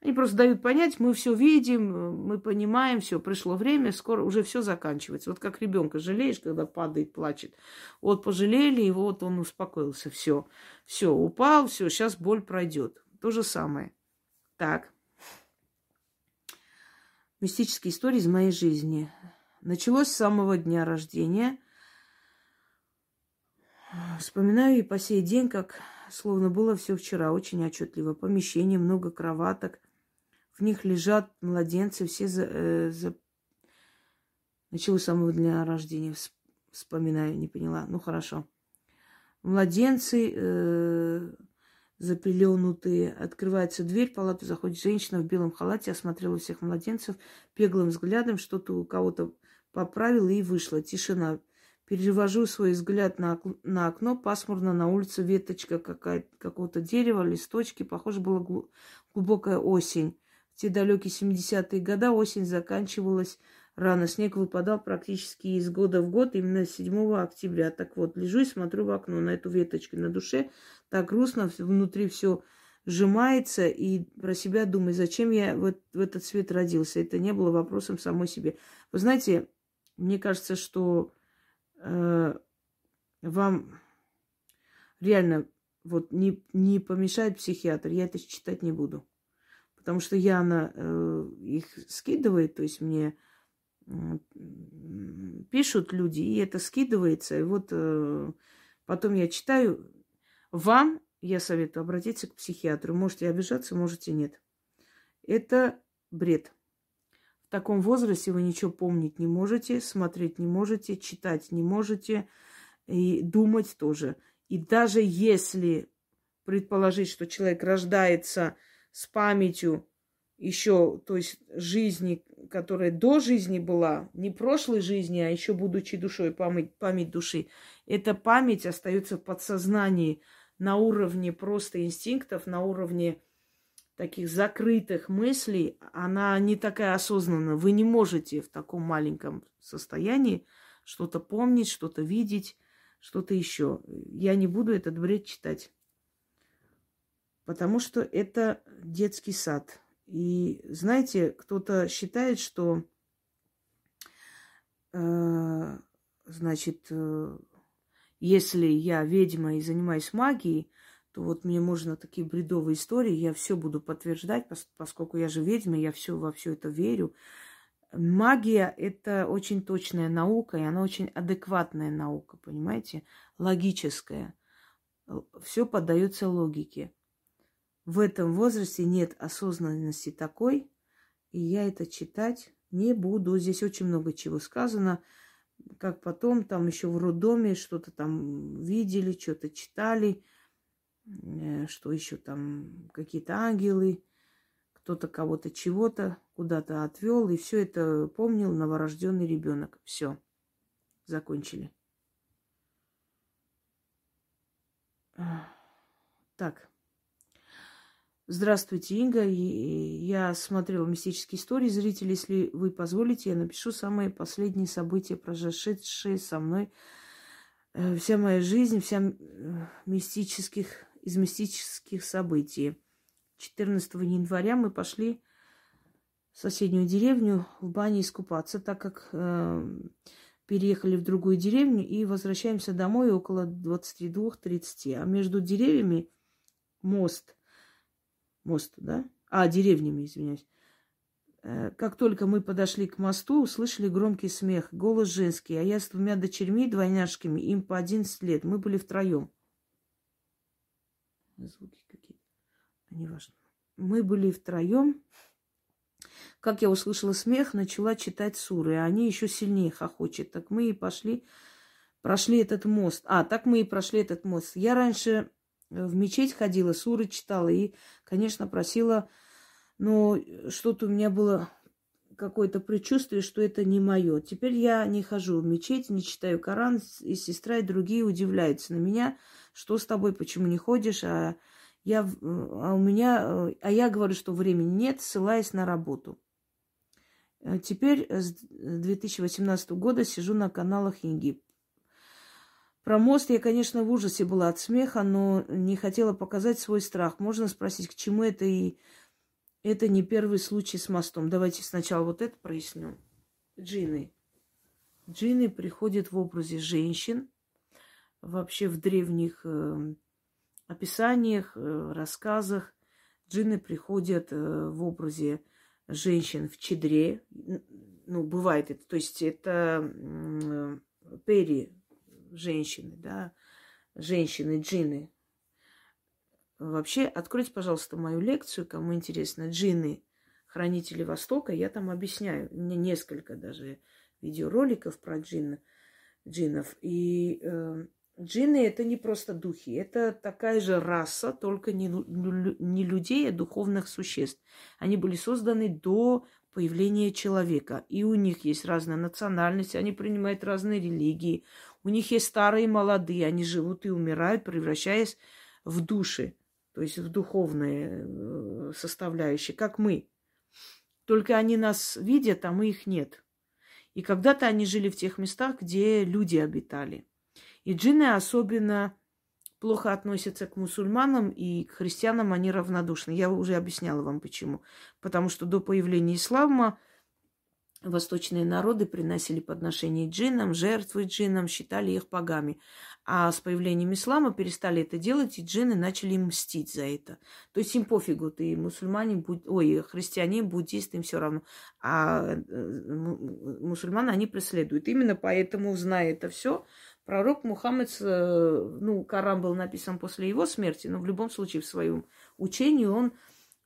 Они просто дают понять, мы все видим, мы понимаем, все, пришло время, скоро уже все заканчивается. Вот как ребенка жалеешь, когда падает, плачет. Вот пожалели, и вот он успокоился, все, все, упал, все, сейчас боль пройдет. То же самое. Так. Мистические истории из моей жизни. Началось с самого дня рождения. Вспоминаю и по сей день, как словно было все вчера, очень отчетливо. Помещение, много кроваток – в них лежат младенцы, все за, э, за... Началось с самого дня рождения, вспоминаю, не поняла. Ну, хорошо. Младенцы э, запеленутые. Открывается дверь, в палату заходит женщина в белом халате, осмотрела всех младенцев, беглым взглядом, что-то у кого-то поправила и вышла. Тишина. Перевожу свой взгляд на, на окно, пасмурно на улице веточка какая какого-то дерева, листочки. Похоже, была глубокая осень те далекие 70-е годы осень заканчивалась рано. Снег выпадал практически из года в год, именно 7 октября. Так вот, лежу и смотрю в окно на эту веточку. На душе так грустно, внутри все сжимается, и про себя думаю, зачем я в, в этот свет родился. Это не было вопросом самой себе. Вы знаете, мне кажется, что э, вам реально вот не, не помешает психиатр. Я это читать не буду потому что Яна э, их скидывает, то есть мне э, пишут люди, и это скидывается. И вот э, потом я читаю. Вам я советую обратиться к психиатру. Можете обижаться, можете нет. Это бред. В таком возрасте вы ничего помнить не можете, смотреть не можете, читать не можете и думать тоже. И даже если предположить, что человек рождается с памятью еще, то есть жизни, которая до жизни была, не прошлой жизни, а еще будучи душой, память, память души, эта память остается в подсознании на уровне просто инстинктов, на уровне таких закрытых мыслей, она не такая осознанная. Вы не можете в таком маленьком состоянии что-то помнить, что-то видеть, что-то еще. Я не буду этот бред читать потому что это детский сад. И знаете, кто-то считает, что, э, значит, э, если я ведьма и занимаюсь магией, то вот мне можно такие бредовые истории, я все буду подтверждать, поскольку я же ведьма, я все во все это верю. Магия – это очень точная наука, и она очень адекватная наука, понимаете, логическая. Все поддается логике в этом возрасте нет осознанности такой, и я это читать не буду. Здесь очень много чего сказано, как потом там еще в роддоме что-то там видели, что-то читали, что еще там какие-то ангелы, кто-то кого-то чего-то куда-то отвел, и все это помнил новорожденный ребенок. Все, закончили. Так. Здравствуйте, Инга. Я смотрела мистические истории. Зрители, если вы позволите, я напишу самые последние события, произошедшие со мной. Э, вся моя жизнь, вся э, мистических, из мистических событий. 14 января мы пошли в соседнюю деревню в бане искупаться, так как э, переехали в другую деревню и возвращаемся домой около 22-30. А между деревьями мост – мост, да? А, деревнями, извиняюсь. Э, как только мы подошли к мосту, услышали громкий смех, голос женский, а я с двумя дочерьми, двойняшками, им по 11 лет. Мы были втроем. Звуки какие-то. Неважно. Мы были втроем. Как я услышала смех, начала читать суры, а они еще сильнее хохочет. Так мы и пошли, прошли этот мост. А, так мы и прошли этот мост. Я раньше в мечеть ходила, суры читала и, конечно, просила, но что-то у меня было какое-то предчувствие, что это не мое. Теперь я не хожу в мечеть, не читаю Коран, и сестра, и другие удивляются на меня, что с тобой, почему не ходишь, а я, а у меня, а я говорю, что времени нет, ссылаясь на работу. Э, теперь с 2018 года сижу на каналах Инги. Про мост я, конечно, в ужасе была от смеха, но не хотела показать свой страх. Можно спросить, к чему это и это не первый случай с мостом. Давайте сначала вот это проясню. Джины. Джины приходят в образе женщин. Вообще в древних э, описаниях, э, рассказах джины приходят э, в образе женщин в чедре. Ну, бывает это. То есть это пери женщины, да, женщины, джины. Вообще, откройте, пожалуйста, мою лекцию, кому интересно, джины, хранители Востока, я там объясняю. У меня несколько даже видеороликов про джинна, джиннов. И э, джинны это не просто духи, это такая же раса, только не, не людей, а духовных существ. Они были созданы до появления человека. И у них есть разная национальность, они принимают разные религии. У них есть старые и молодые, они живут и умирают, превращаясь в души, то есть в духовные э, составляющие, как мы. Только они нас видят, а мы их нет. И когда-то они жили в тех местах, где люди обитали. И джинны особенно плохо относятся к мусульманам и к христианам они равнодушны. Я уже объясняла вам почему. Потому что до появления ислама восточные народы приносили подношения джиннам, жертвы джиннам, считали их богами. А с появлением ислама перестали это делать, и джинны начали мстить за это. То есть им пофигу, ты мусульмане, будь, ой, христиане, буддисты, им все равно. А э, мусульманы они преследуют. Именно поэтому, зная это все, Пророк Мухаммед, э, ну, Коран был написан после его смерти, но в любом случае в своем учении он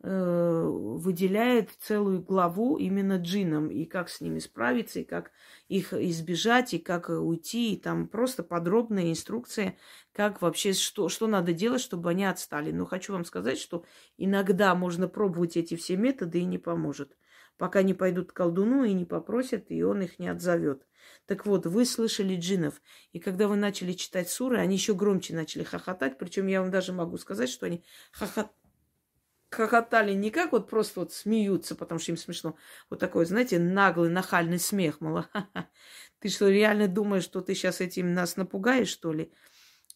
выделяет целую главу именно джинам, и как с ними справиться, и как их избежать, и как уйти, и там просто подробная инструкция, как вообще, что, что надо делать, чтобы они отстали. Но хочу вам сказать, что иногда можно пробовать эти все методы и не поможет пока не пойдут к колдуну и не попросят, и он их не отзовет. Так вот, вы слышали джинов, и когда вы начали читать суры, они еще громче начали хохотать, причем я вам даже могу сказать, что они хохот... хохотали не как вот просто вот смеются, потому что им смешно. Вот такой, знаете, наглый, нахальный смех, мол, ты что, реально думаешь, что ты сейчас этим нас напугаешь, что ли?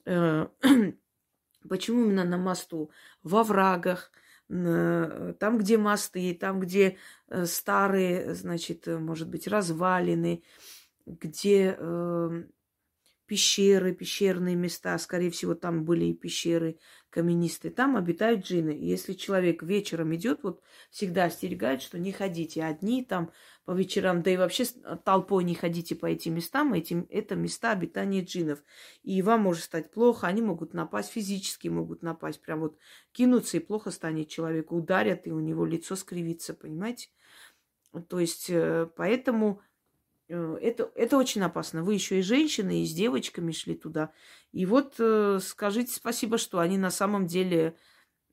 Э, почему именно на мосту? Во врагах, там, где мосты, там, где э, старые, значит, э, может быть, развалины, где пещеры, пещерные места, скорее всего, там были и пещеры каменистые, там обитают джины. И если человек вечером идет, вот всегда остерегают, что не ходите одни там по вечерам, да и вообще толпой не ходите по этим местам, этим, это места обитания джинов. И вам может стать плохо, они могут напасть, физически могут напасть, прям вот кинуться и плохо станет человеку, ударят, и у него лицо скривится, понимаете? То есть, э, поэтому это, это очень опасно. Вы еще и женщины, и с девочками шли туда. И вот э, скажите спасибо, что они на самом деле,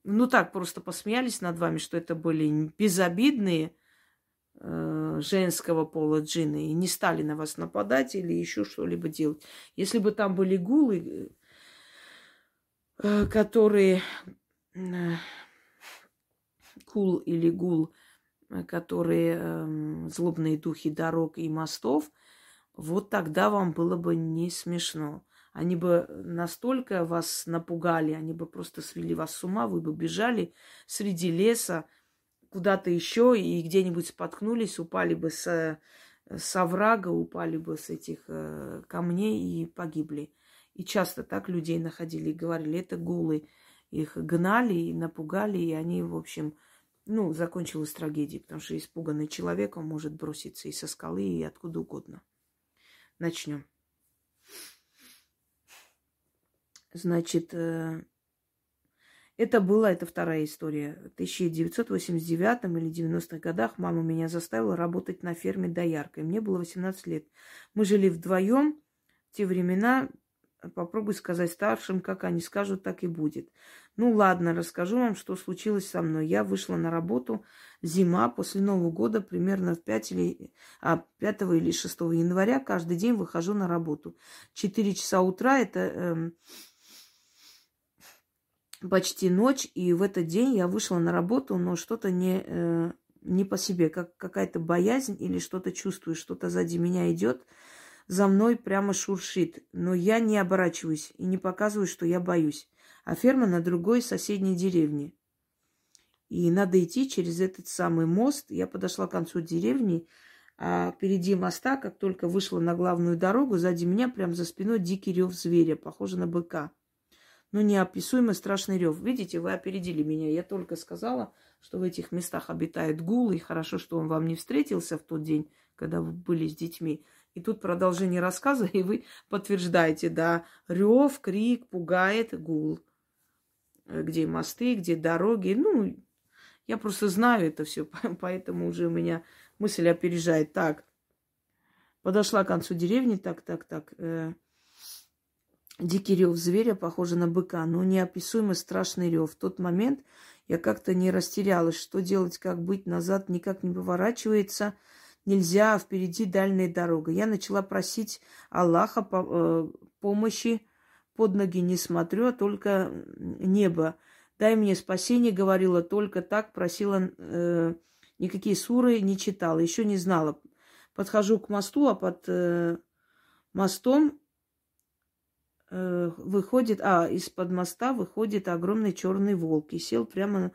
ну так, просто посмеялись над вами, что это были безобидные э, женского пола джины и не стали на вас нападать или еще что-либо делать. Если бы там были гулы, э, которые... Э, кул или гул – Э, которые э, злобные духи дорог и мостов, вот тогда вам было бы не смешно. Они бы настолько вас напугали, они бы просто свели вас с ума, вы бы бежали среди леса куда-то еще и где-нибудь споткнулись, упали бы с, с оврага, упали бы с этих э, камней и погибли. И часто так людей находили и говорили, это гулы. Их гнали и напугали, и они, в общем, ну, закончилась трагедией, потому что испуганный человек, он может броситься и со скалы, и откуда угодно. Начнем. Значит, э, это была, это вторая история. В 1989 или 90-х годах мама меня заставила работать на ферме дояркой. Мне было 18 лет. Мы жили вдвоем. В те времена попробуй сказать старшим, как они скажут, так и будет. Ну ладно, расскажу вам, что случилось со мной. Я вышла на работу зима после Нового года, примерно в 5, или, а, 5 или 6 января. Каждый день выхожу на работу. 4 часа утра это э, почти ночь. И в этот день я вышла на работу, но что-то не, э, не по себе, как какая-то боязнь или что-то чувствую, что-то сзади меня идет, за мной прямо шуршит. Но я не оборачиваюсь и не показываю, что я боюсь. А ферма на другой соседней деревне. И надо идти через этот самый мост. Я подошла к концу деревни, а впереди моста, как только вышла на главную дорогу, сзади меня, прям за спиной, дикий рев зверя, похоже на быка. Но неописуемо страшный рев. Видите, вы опередили меня. Я только сказала, что в этих местах обитает гул, и хорошо, что он вам не встретился в тот день, когда вы были с детьми. И тут продолжение рассказа, и вы подтверждаете, да, рев, крик пугает гул. Э, где мосты, где дороги. Ну, я просто знаю это все, поэтому уже у меня мысль опережает. Так, подошла к концу деревни, так, так, так. Э, дикий рев зверя, похоже на быка, но неописуемо страшный рев. В тот момент я как-то не растерялась, что делать, как быть, назад никак не поворачивается, нельзя, а впереди дальняя дорога. Я начала просить Аллаха э, помощи, под ноги не смотрю, а только небо. Дай мне спасение, говорила только так, просила, э, никакие суры не читала, еще не знала. Подхожу к мосту, а под э, мостом э, выходит, а из-под моста выходит огромный черный волк и сел прямо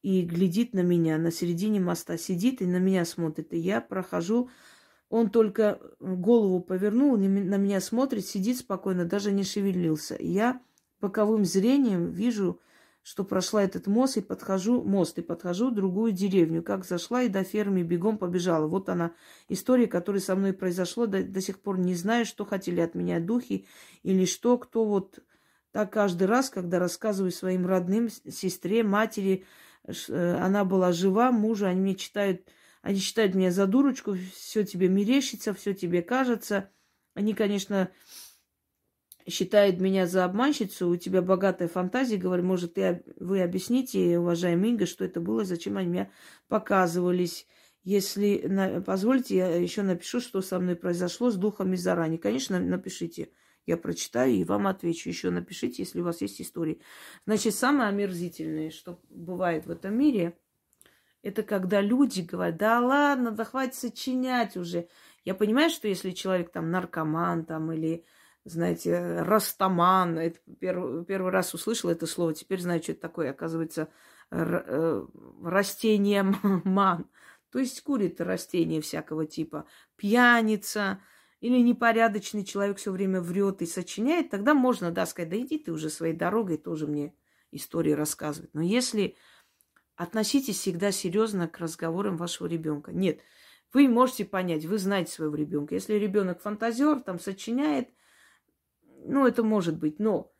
и глядит на меня на середине моста, сидит и на меня смотрит. И я прохожу, он только голову повернул, на меня смотрит, сидит спокойно, даже не шевелился. Я боковым зрением вижу, что прошла этот мост и подхожу, мост и подхожу в другую деревню. Как зашла и до фермы бегом побежала. Вот она, история, которая со мной произошла. До, до сих пор не знаю, что хотели от меня духи или что, кто вот так каждый раз, когда рассказываю своим родным, сестре, матери, э, она была жива, мужа, они мне читают, они считают меня за дурочку, все тебе мерещится, все тебе кажется. Они, конечно, считает меня за обманщицу, у тебя богатая фантазия, говорю, может, вы объясните, уважаемый Инга, что это было, зачем они меня показывались. Если позволите, я еще напишу, что со мной произошло с духами заранее. Конечно, напишите. Я прочитаю и вам отвечу. Еще напишите, если у вас есть истории. Значит, самое омерзительное, что бывает в этом мире, это когда люди говорят, да ладно, да хватит сочинять уже. Я понимаю, что если человек там наркоман там или знаете, растаман. Это первый, первый раз услышал это слово, теперь знаю, что это такое. Оказывается, э, растение ман. То есть курит растения всякого типа. Пьяница или непорядочный человек все время врет и сочиняет, тогда можно, да, сказать, да иди ты уже своей дорогой, тоже мне истории рассказывать. Но если относитесь всегда серьезно к разговорам вашего ребенка. Нет, вы можете понять, вы знаете своего ребенка. Если ребенок фантазер, там сочиняет – ну, это может быть, но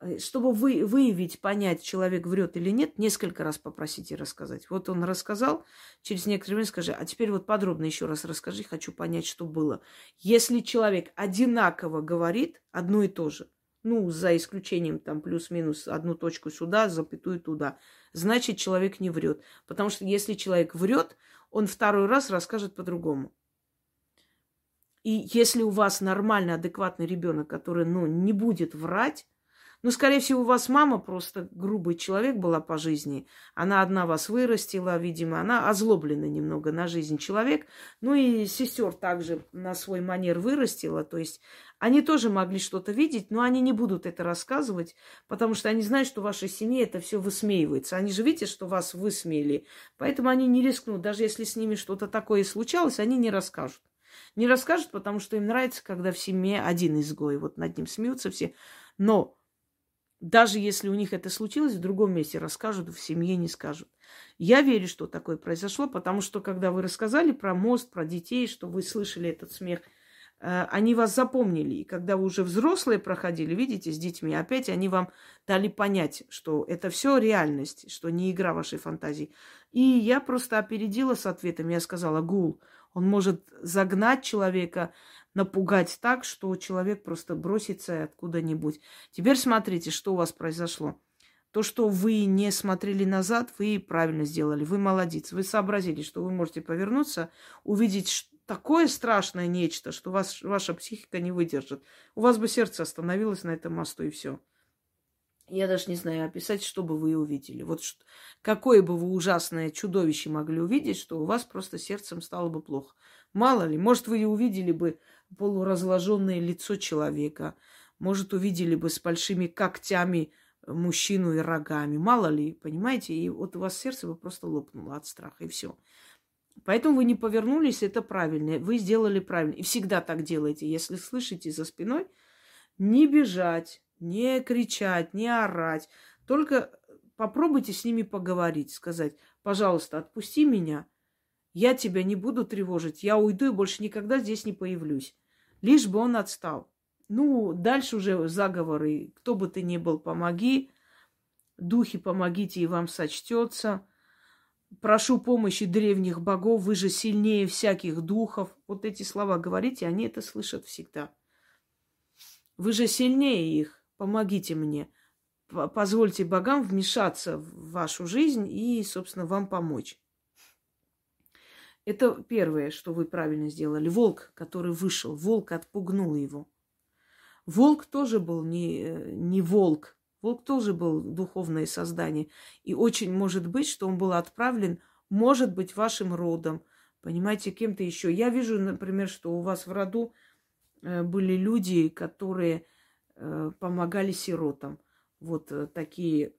э, чтобы вы, выявить, понять, человек врет или нет, несколько раз попросите рассказать. Вот он рассказал, через некоторое время скажи, а теперь вот подробно еще раз расскажи, хочу понять, что было. Если человек одинаково говорит одно и то же, ну, за исключением там плюс-минус одну точку сюда, запятую туда, значит, человек не врет. Потому что если человек врет, он второй раз расскажет по-другому. И если у вас нормальный, адекватный ребенок, который, ну, не будет врать, ну, скорее всего, у вас мама просто грубый человек была по жизни. Она одна вас вырастила, видимо, она озлоблена немного на жизнь человек. Ну и сестер также на свой манер вырастила. То есть они тоже могли что-то видеть, но они не будут это рассказывать, потому что они знают, что в вашей семье это все высмеивается. Они же видят, что вас высмеяли. Поэтому они не рискнут. Даже если с ними что-то такое случалось, они не расскажут. Не расскажут, потому что им нравится, когда в семье один изгой. Вот над ним смеются все. Но даже если у них это случилось, в другом месте расскажут, в семье не скажут. Я верю, что такое произошло, потому что когда вы рассказали про мост, про детей, что вы слышали этот смех, э, они вас запомнили. И когда вы уже взрослые проходили, видите, с детьми, опять они вам дали понять, что это все реальность, что не игра вашей фантазии. И я просто опередила с ответом. Я сказала, Гул, он может загнать человека, напугать так, что человек просто бросится откуда-нибудь. Теперь смотрите, что у вас произошло. То, что вы не смотрели назад, вы правильно сделали. Вы молодец. Вы сообразили, что вы можете повернуться, увидеть такое страшное нечто, что вас, ваша психика не выдержит. У вас бы сердце остановилось на этом мосту, и все. Я даже не знаю описать, что бы вы увидели. Вот что, какое бы вы ужасное чудовище могли увидеть, что у вас просто сердцем стало бы плохо. Мало ли, может, вы увидели бы полуразложенное лицо человека, может, увидели бы с большими когтями мужчину и рогами. Мало ли, понимаете? И вот у вас сердце бы просто лопнуло от страха, и все. Поэтому вы не повернулись, это правильно. Вы сделали правильно. И всегда так делайте. Если слышите за спиной, не бежать, не кричать, не орать. Только попробуйте с ними поговорить, сказать, пожалуйста, отпусти меня. Я тебя не буду тревожить. Я уйду и больше никогда здесь не появлюсь. Лишь бы он отстал. Ну, дальше уже заговоры. Кто бы ты ни был, помоги. Духи, помогите, и вам сочтется. Прошу помощи древних богов, вы же сильнее всяких духов. Вот эти слова говорите, они это слышат всегда. Вы же сильнее их, помогите мне. Позвольте богам вмешаться в вашу жизнь и, собственно, вам помочь. Это первое, что вы правильно сделали. Волк, который вышел, волк отпугнул его. Волк тоже был не, не волк, волк тоже был духовное создание. И очень может быть, что он был отправлен, может быть, вашим родом, понимаете, кем-то еще. Я вижу, например, что у вас в роду э, были люди, которые э, помогали сиротам. Вот э, такие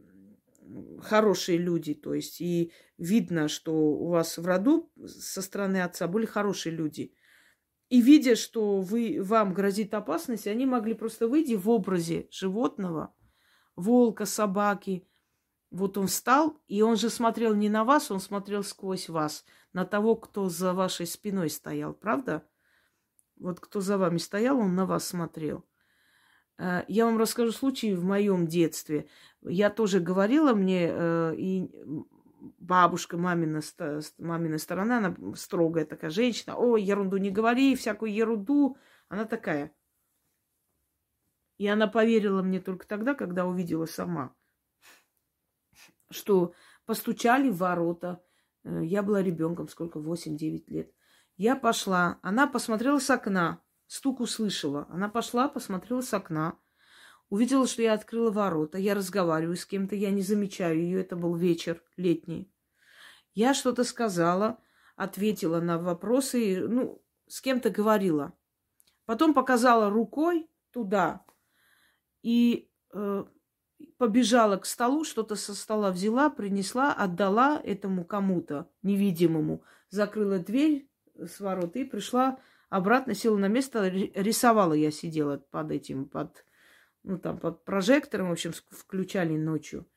хорошие люди, то есть и видно, что у вас в роду со стороны отца были хорошие люди. И видя, что вы, вам грозит опасность, они могли просто выйти в образе животного, волка, собаки. Вот он встал, и он же смотрел не на вас, он смотрел сквозь вас, на того, кто за вашей спиной стоял, правда? Вот кто за вами стоял, он на вас смотрел. Э, я вам расскажу случай в моем детстве. Я тоже говорила мне, э, и бабушка, мамина, мамина сторона, она строгая такая женщина. О, ерунду не говори, всякую ерунду. Она такая. И она поверила мне только тогда, когда увидела сама, что постучали в ворота. Э, я была ребенком, сколько, 8-9 лет. Я пошла, она посмотрела с окна, стук услышала. Она пошла, посмотрела с окна, Увидела, что я открыла ворота. Я разговариваю с кем-то, я не замечаю ее. Это был вечер летний. Я что-то сказала, ответила на вопросы, ну, с кем-то говорила. Потом показала рукой туда и э, побежала к столу, что-то со стола взяла, принесла, отдала этому кому-то невидимому, закрыла дверь с ворот и пришла обратно, села на место, рисовала я сидела под этим, под ну, там под прожектором, в общем, включали ночью.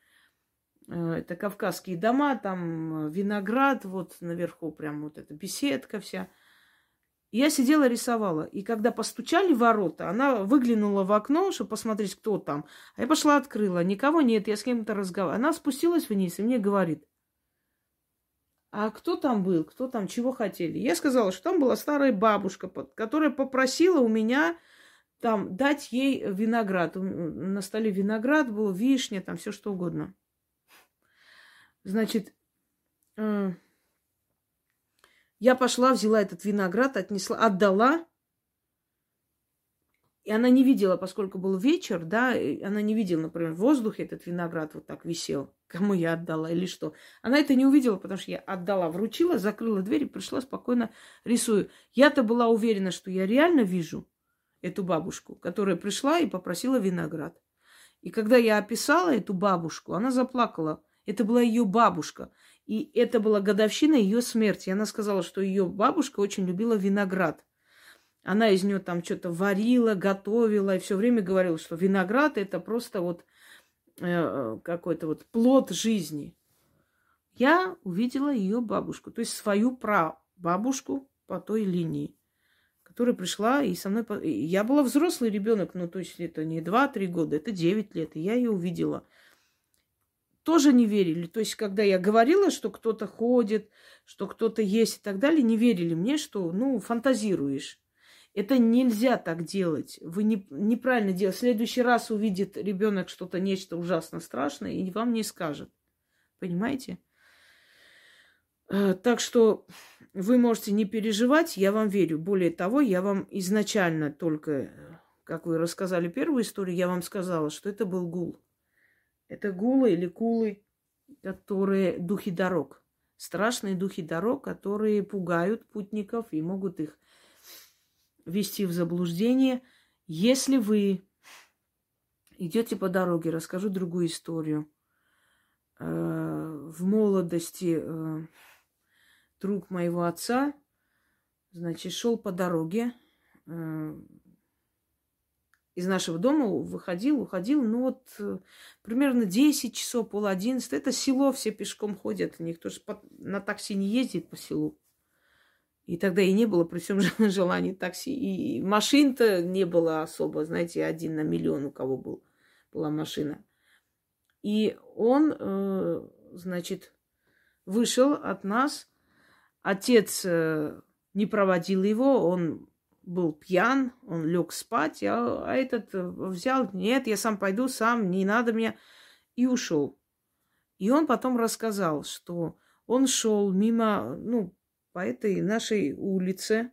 Э, это кавказские дома, там э, виноград, вот наверху прям вот эта беседка вся. Я сидела, рисовала. И когда постучали в ворота, она выглянула в окно, чтобы посмотреть, кто там. А я пошла, открыла. Никого нет, я с кем-то разговаривала. Она спустилась вниз и мне говорит, а кто там был, кто там, чего хотели? Я сказала, что там была старая бабушка, которая попросила у меня там дать ей виноград. На столе виноград был, вишня, там все что угодно. Значит, э, я пошла, взяла этот виноград, отнесла, отдала. И она не видела, поскольку был вечер, да, она не видела, например, в воздухе этот виноград вот так висел, кому я отдала или что. Она это не увидела, потому что я отдала, вручила, закрыла дверь и пришла спокойно рисую. Я-то была уверена, что я реально вижу – эту бабушку, которая пришла и попросила виноград. И когда я описала эту бабушку, она заплакала. Это была ее бабушка. И это была годовщина ее смерти. Она сказала, что ее бабушка очень любила виноград. Она из нее там что-то варила, готовила и все время говорила, что виноград это просто вот какой-то вот плод жизни. Я увидела ее бабушку, то есть свою прабабушку по той линии которая пришла и со мной... Я была взрослый ребенок, ну, то есть это не 2-3 года, это 9 лет, и я ее увидела. Тоже не верили. То есть, когда я говорила, что кто-то ходит, что кто-то есть и так далее, не верили мне, что, ну, фантазируешь. Это нельзя так делать. Вы не, неправильно делаете. В следующий раз увидит ребенок что-то, нечто ужасно страшное, и вам не скажет. Понимаете? Э, так что вы можете не переживать, я вам верю. Более того, я вам изначально только, как вы рассказали первую историю, я вам сказала, что это был гул. Это гулы или кулы, которые духи дорог. Страшные духи дорог, которые пугают путников и могут их ввести в заблуждение. Если вы идете по дороге, расскажу другую историю. Э, в молодости э, друг моего отца, значит, шел по дороге э, из нашего дома, выходил, уходил, ну вот примерно 10 часов, пол одиннадцать. Это село, все пешком ходят, никто же на такси не ездит по селу. И тогда и не было при всем желании такси. И машин-то не было особо, знаете, один на миллион у кого был, была машина. И он, э, значит, вышел от нас. Отец э, не проводил его, он был пьян, он лег спать, а, а этот э, взял, нет, я сам пойду, сам, не надо мне, и ушел. И он потом рассказал, что он шел мимо, ну, по этой нашей улице.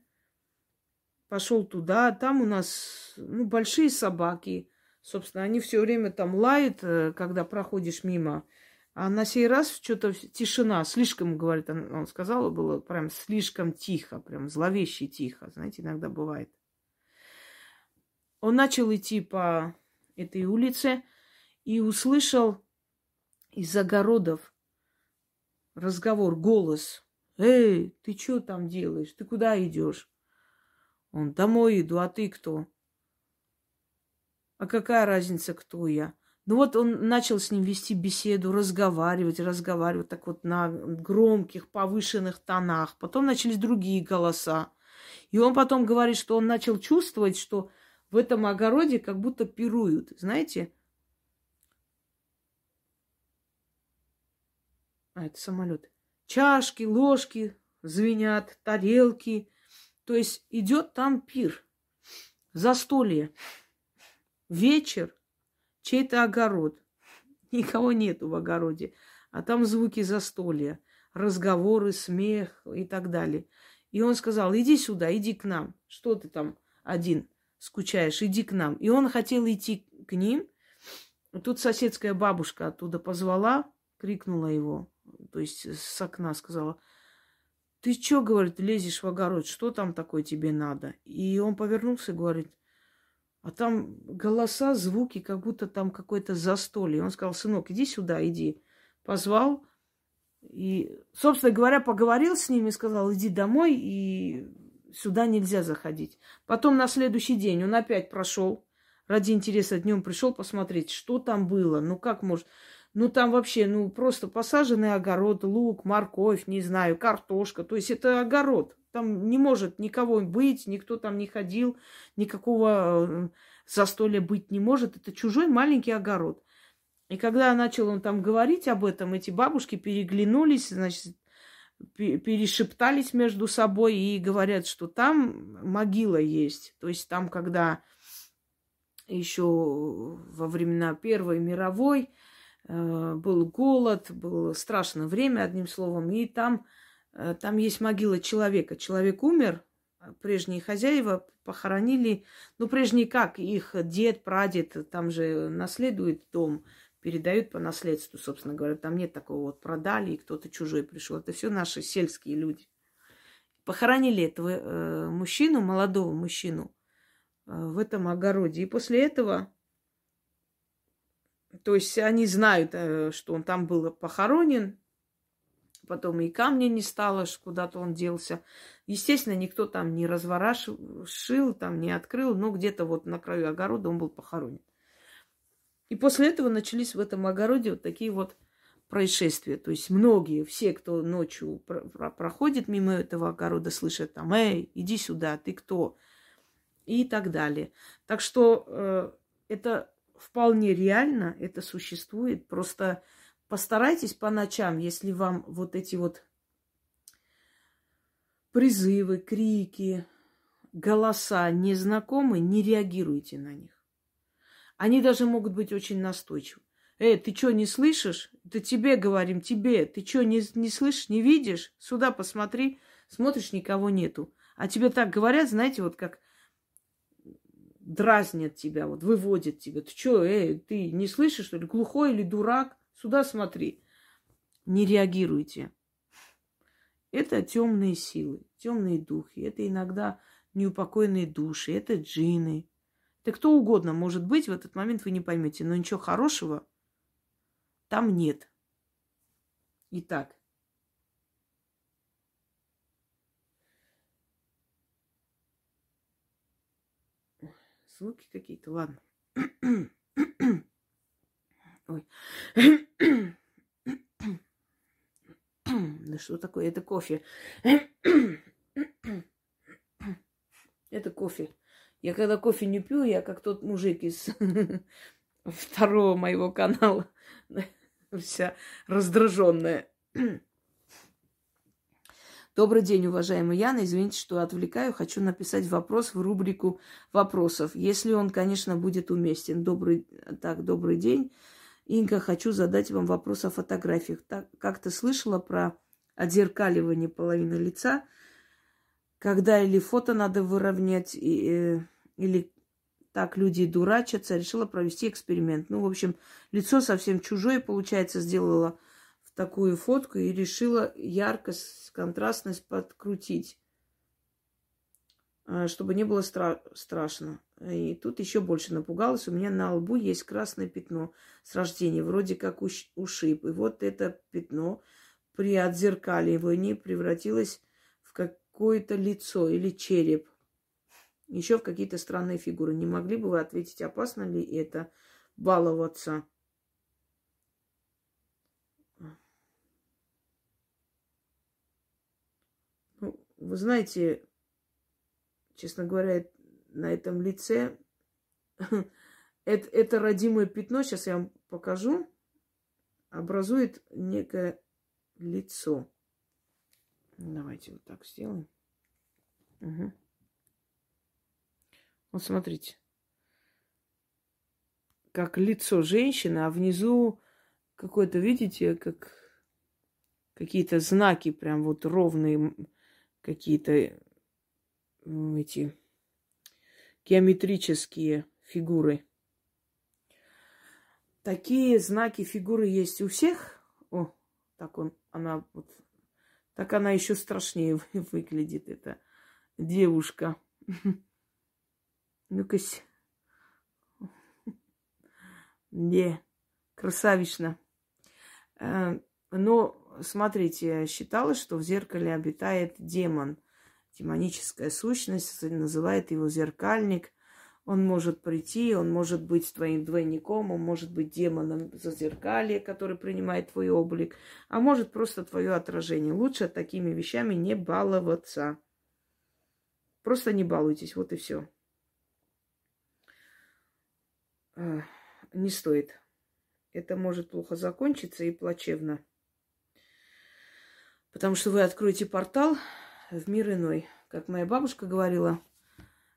Пошел туда, там у нас ну, большие собаки. Собственно, они все время там лают, э, когда проходишь мимо. А на сей раз что-то тишина, слишком, говорит, он, он сказал, было прям слишком тихо, прям зловеще тихо. Знаете, иногда бывает. Он начал идти по этой улице и услышал из огородов разговор, голос. Эй, ты что там делаешь? Ты куда идешь? Он, домой иду, а ты кто? А какая разница, кто я? Ну вот он начал с ним вести беседу, разговаривать, разговаривать так вот на громких, повышенных тонах. Потом начались другие голоса. И он потом говорит, что он начал чувствовать, что в этом огороде как будто пируют. Знаете? А, это самолет чашки, ложки звенят, тарелки. То есть идет там пир, застолье, вечер, чей-то огород. Никого нету в огороде, а там звуки застолья, разговоры, смех и так далее. И он сказал, иди сюда, иди к нам. Что ты там один скучаешь, иди к нам. И он хотел идти к ним. Тут соседская бабушка оттуда позвала, крикнула его то есть с окна сказала, ты что, говорит, лезешь в огород, что там такое тебе надо? И он повернулся и говорит, а там голоса, звуки, как будто там какое-то застолье. Он сказал, сынок, иди сюда, иди. Позвал. И, собственно говоря, поговорил с ними, сказал, иди домой, и сюда нельзя заходить. Потом на следующий день он опять прошел. Ради интереса днем пришел посмотреть, что там было. Ну как может... Ну, там вообще, ну, просто посаженный огород, лук, морковь, не знаю, картошка. То есть это огород. Там не может никого быть, никто там не ходил, никакого э, застолья быть не может. Это чужой маленький огород. И когда начал он там говорить об этом, эти бабушки переглянулись, значит, перешептались между собой и говорят, что там могила есть. То есть там, когда еще во времена Первой мировой был голод, было страшное время, одним словом, и там, э, там есть могила человека. Человек умер, а прежние хозяева похоронили, ну, прежние как, их дед, прадед, там же наследует дом, передают по наследству, собственно говоря. Там нет такого вот продали, и кто-то чужой пришел. Это все наши сельские люди. Похоронили этого э, мужчину, молодого мужчину, э, в этом огороде. И после этого то есть они знают, э, что он там был похоронен, потом и камня не стало, куда-то он делся. Естественно, никто там не разворошил, там не открыл, но где-то вот на краю огорода он был похоронен. И после этого начались в этом огороде вот такие вот происшествия. То есть многие, все, кто ночью проходит мимо этого огорода, слышат там, эй, иди сюда, ты кто? И так далее. Так что э, это вполне реально, это существует. Просто постарайтесь по ночам, если вам вот эти вот призывы, крики, голоса незнакомы, не реагируйте на них. Они даже могут быть очень настойчивы. Эй, ты что, не слышишь? Это тебе говорим, тебе. Ты что, не, не слышишь, не видишь? Сюда посмотри. Смотришь, никого нету. А тебе так говорят, знаете, вот как дразнят тебя, вот выводят тебя. Ты что, эй, ты не слышишь, что ли, глухой или дурак? Сюда смотри. Не реагируйте. Это темные силы, темные духи. Это иногда неупокоенные души, это джины. Это кто угодно может быть, в этот момент вы не поймете. Но ничего хорошего там нет. Итак, звуки какие-то, ладно. Ой. Да что такое? Это кофе. Это кофе. Я когда кофе не пью, я как тот мужик из второго моего канала. Вся раздраженная. Добрый день, уважаемый Яна. Извините, что отвлекаю. Хочу написать вопрос в рубрику вопросов, если он, конечно, будет уместен. Добрый, так, добрый день. Инка, хочу задать вам вопрос о фотографиях. Так, как-то слышала про отзеркаливание половины лица, когда или фото надо выровнять, и, э, или так люди дурачатся. Решила провести эксперимент. Ну, в общем, лицо совсем чужое, получается, сделала такую фотку и решила яркость, контрастность подкрутить, а, чтобы не было стра- страшно. И тут еще больше напугалась. У меня на лбу есть красное пятно с рождения, вроде как уш- ушиб. И вот это пятно при отзеркаливании превратилось в какое-то лицо или череп. Еще в какие-то странные фигуры. Не могли бы вы ответить, опасно ли это баловаться? Вы знаете, честно говоря, на этом лице это, это родимое пятно, сейчас я вам покажу, образует некое лицо. Давайте вот так сделаем. Угу. Вот смотрите. Как лицо женщины, а внизу какое-то, видите, как какие-то знаки прям вот ровные какие-то эти геометрические фигуры. Такие знаки фигуры есть у всех. О, так он, она вот, так она еще страшнее выглядит, эта девушка. Ну-ка, не, красавично. Э, но смотрите, считалось, что в зеркале обитает демон, демоническая сущность, называет его зеркальник. Он может прийти, он может быть твоим двойником, он может быть демоном зазеркалья, который принимает твой облик, а может просто твое отражение. Лучше такими вещами не баловаться. Просто не балуйтесь, вот и все. Не стоит. Это может плохо закончиться и плачевно. Потому что вы откроете портал в мир иной. Как моя бабушка говорила,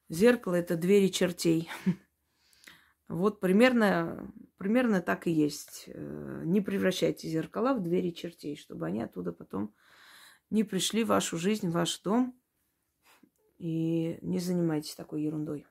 зеркало – это двери чертей. Вот примерно, примерно так и есть. Э, не превращайте зеркала в двери чертей, чтобы они оттуда потом не пришли в вашу жизнь, в ваш дом. И не занимайтесь такой ерундой.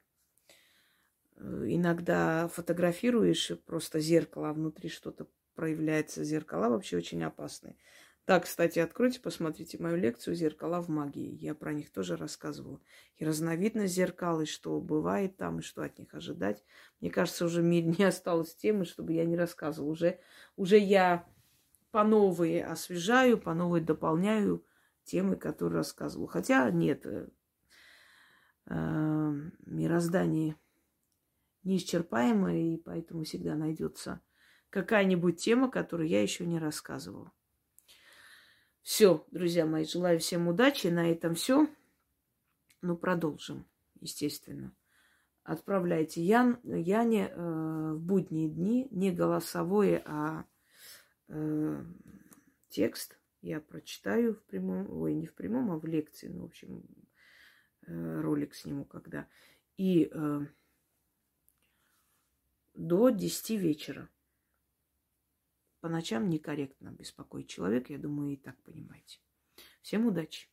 Э, иногда фотографируешь просто зеркало, а внутри что-то проявляется. Зеркала вообще очень опасные. Да, кстати, откройте, посмотрите мою лекцию «Зеркала в магии». Я про них тоже рассказывала. И разновидность зеркал, и что бывает там, и что от них ожидать. Мне кажется, уже мире не осталось темы, чтобы я не рассказывала. Уже, уже я по новой освежаю, по новой дополняю темы, которые рассказывала. Хотя нет, э, э, мироздание неисчерпаемое, и поэтому всегда найдется какая-нибудь тема, которую я еще не рассказывала. Все, друзья мои, желаю всем удачи. На этом все. Ну, продолжим, естественно. Отправляйте Ян, Яне э, в будние дни не голосовое, а э, текст. Я прочитаю в прямом, ой, не в прямом, а в лекции. Ну, в общем, э, ролик сниму когда. И э, до 10 вечера. По ночам некорректно беспокоить человека, я думаю, и так понимаете. Всем удачи!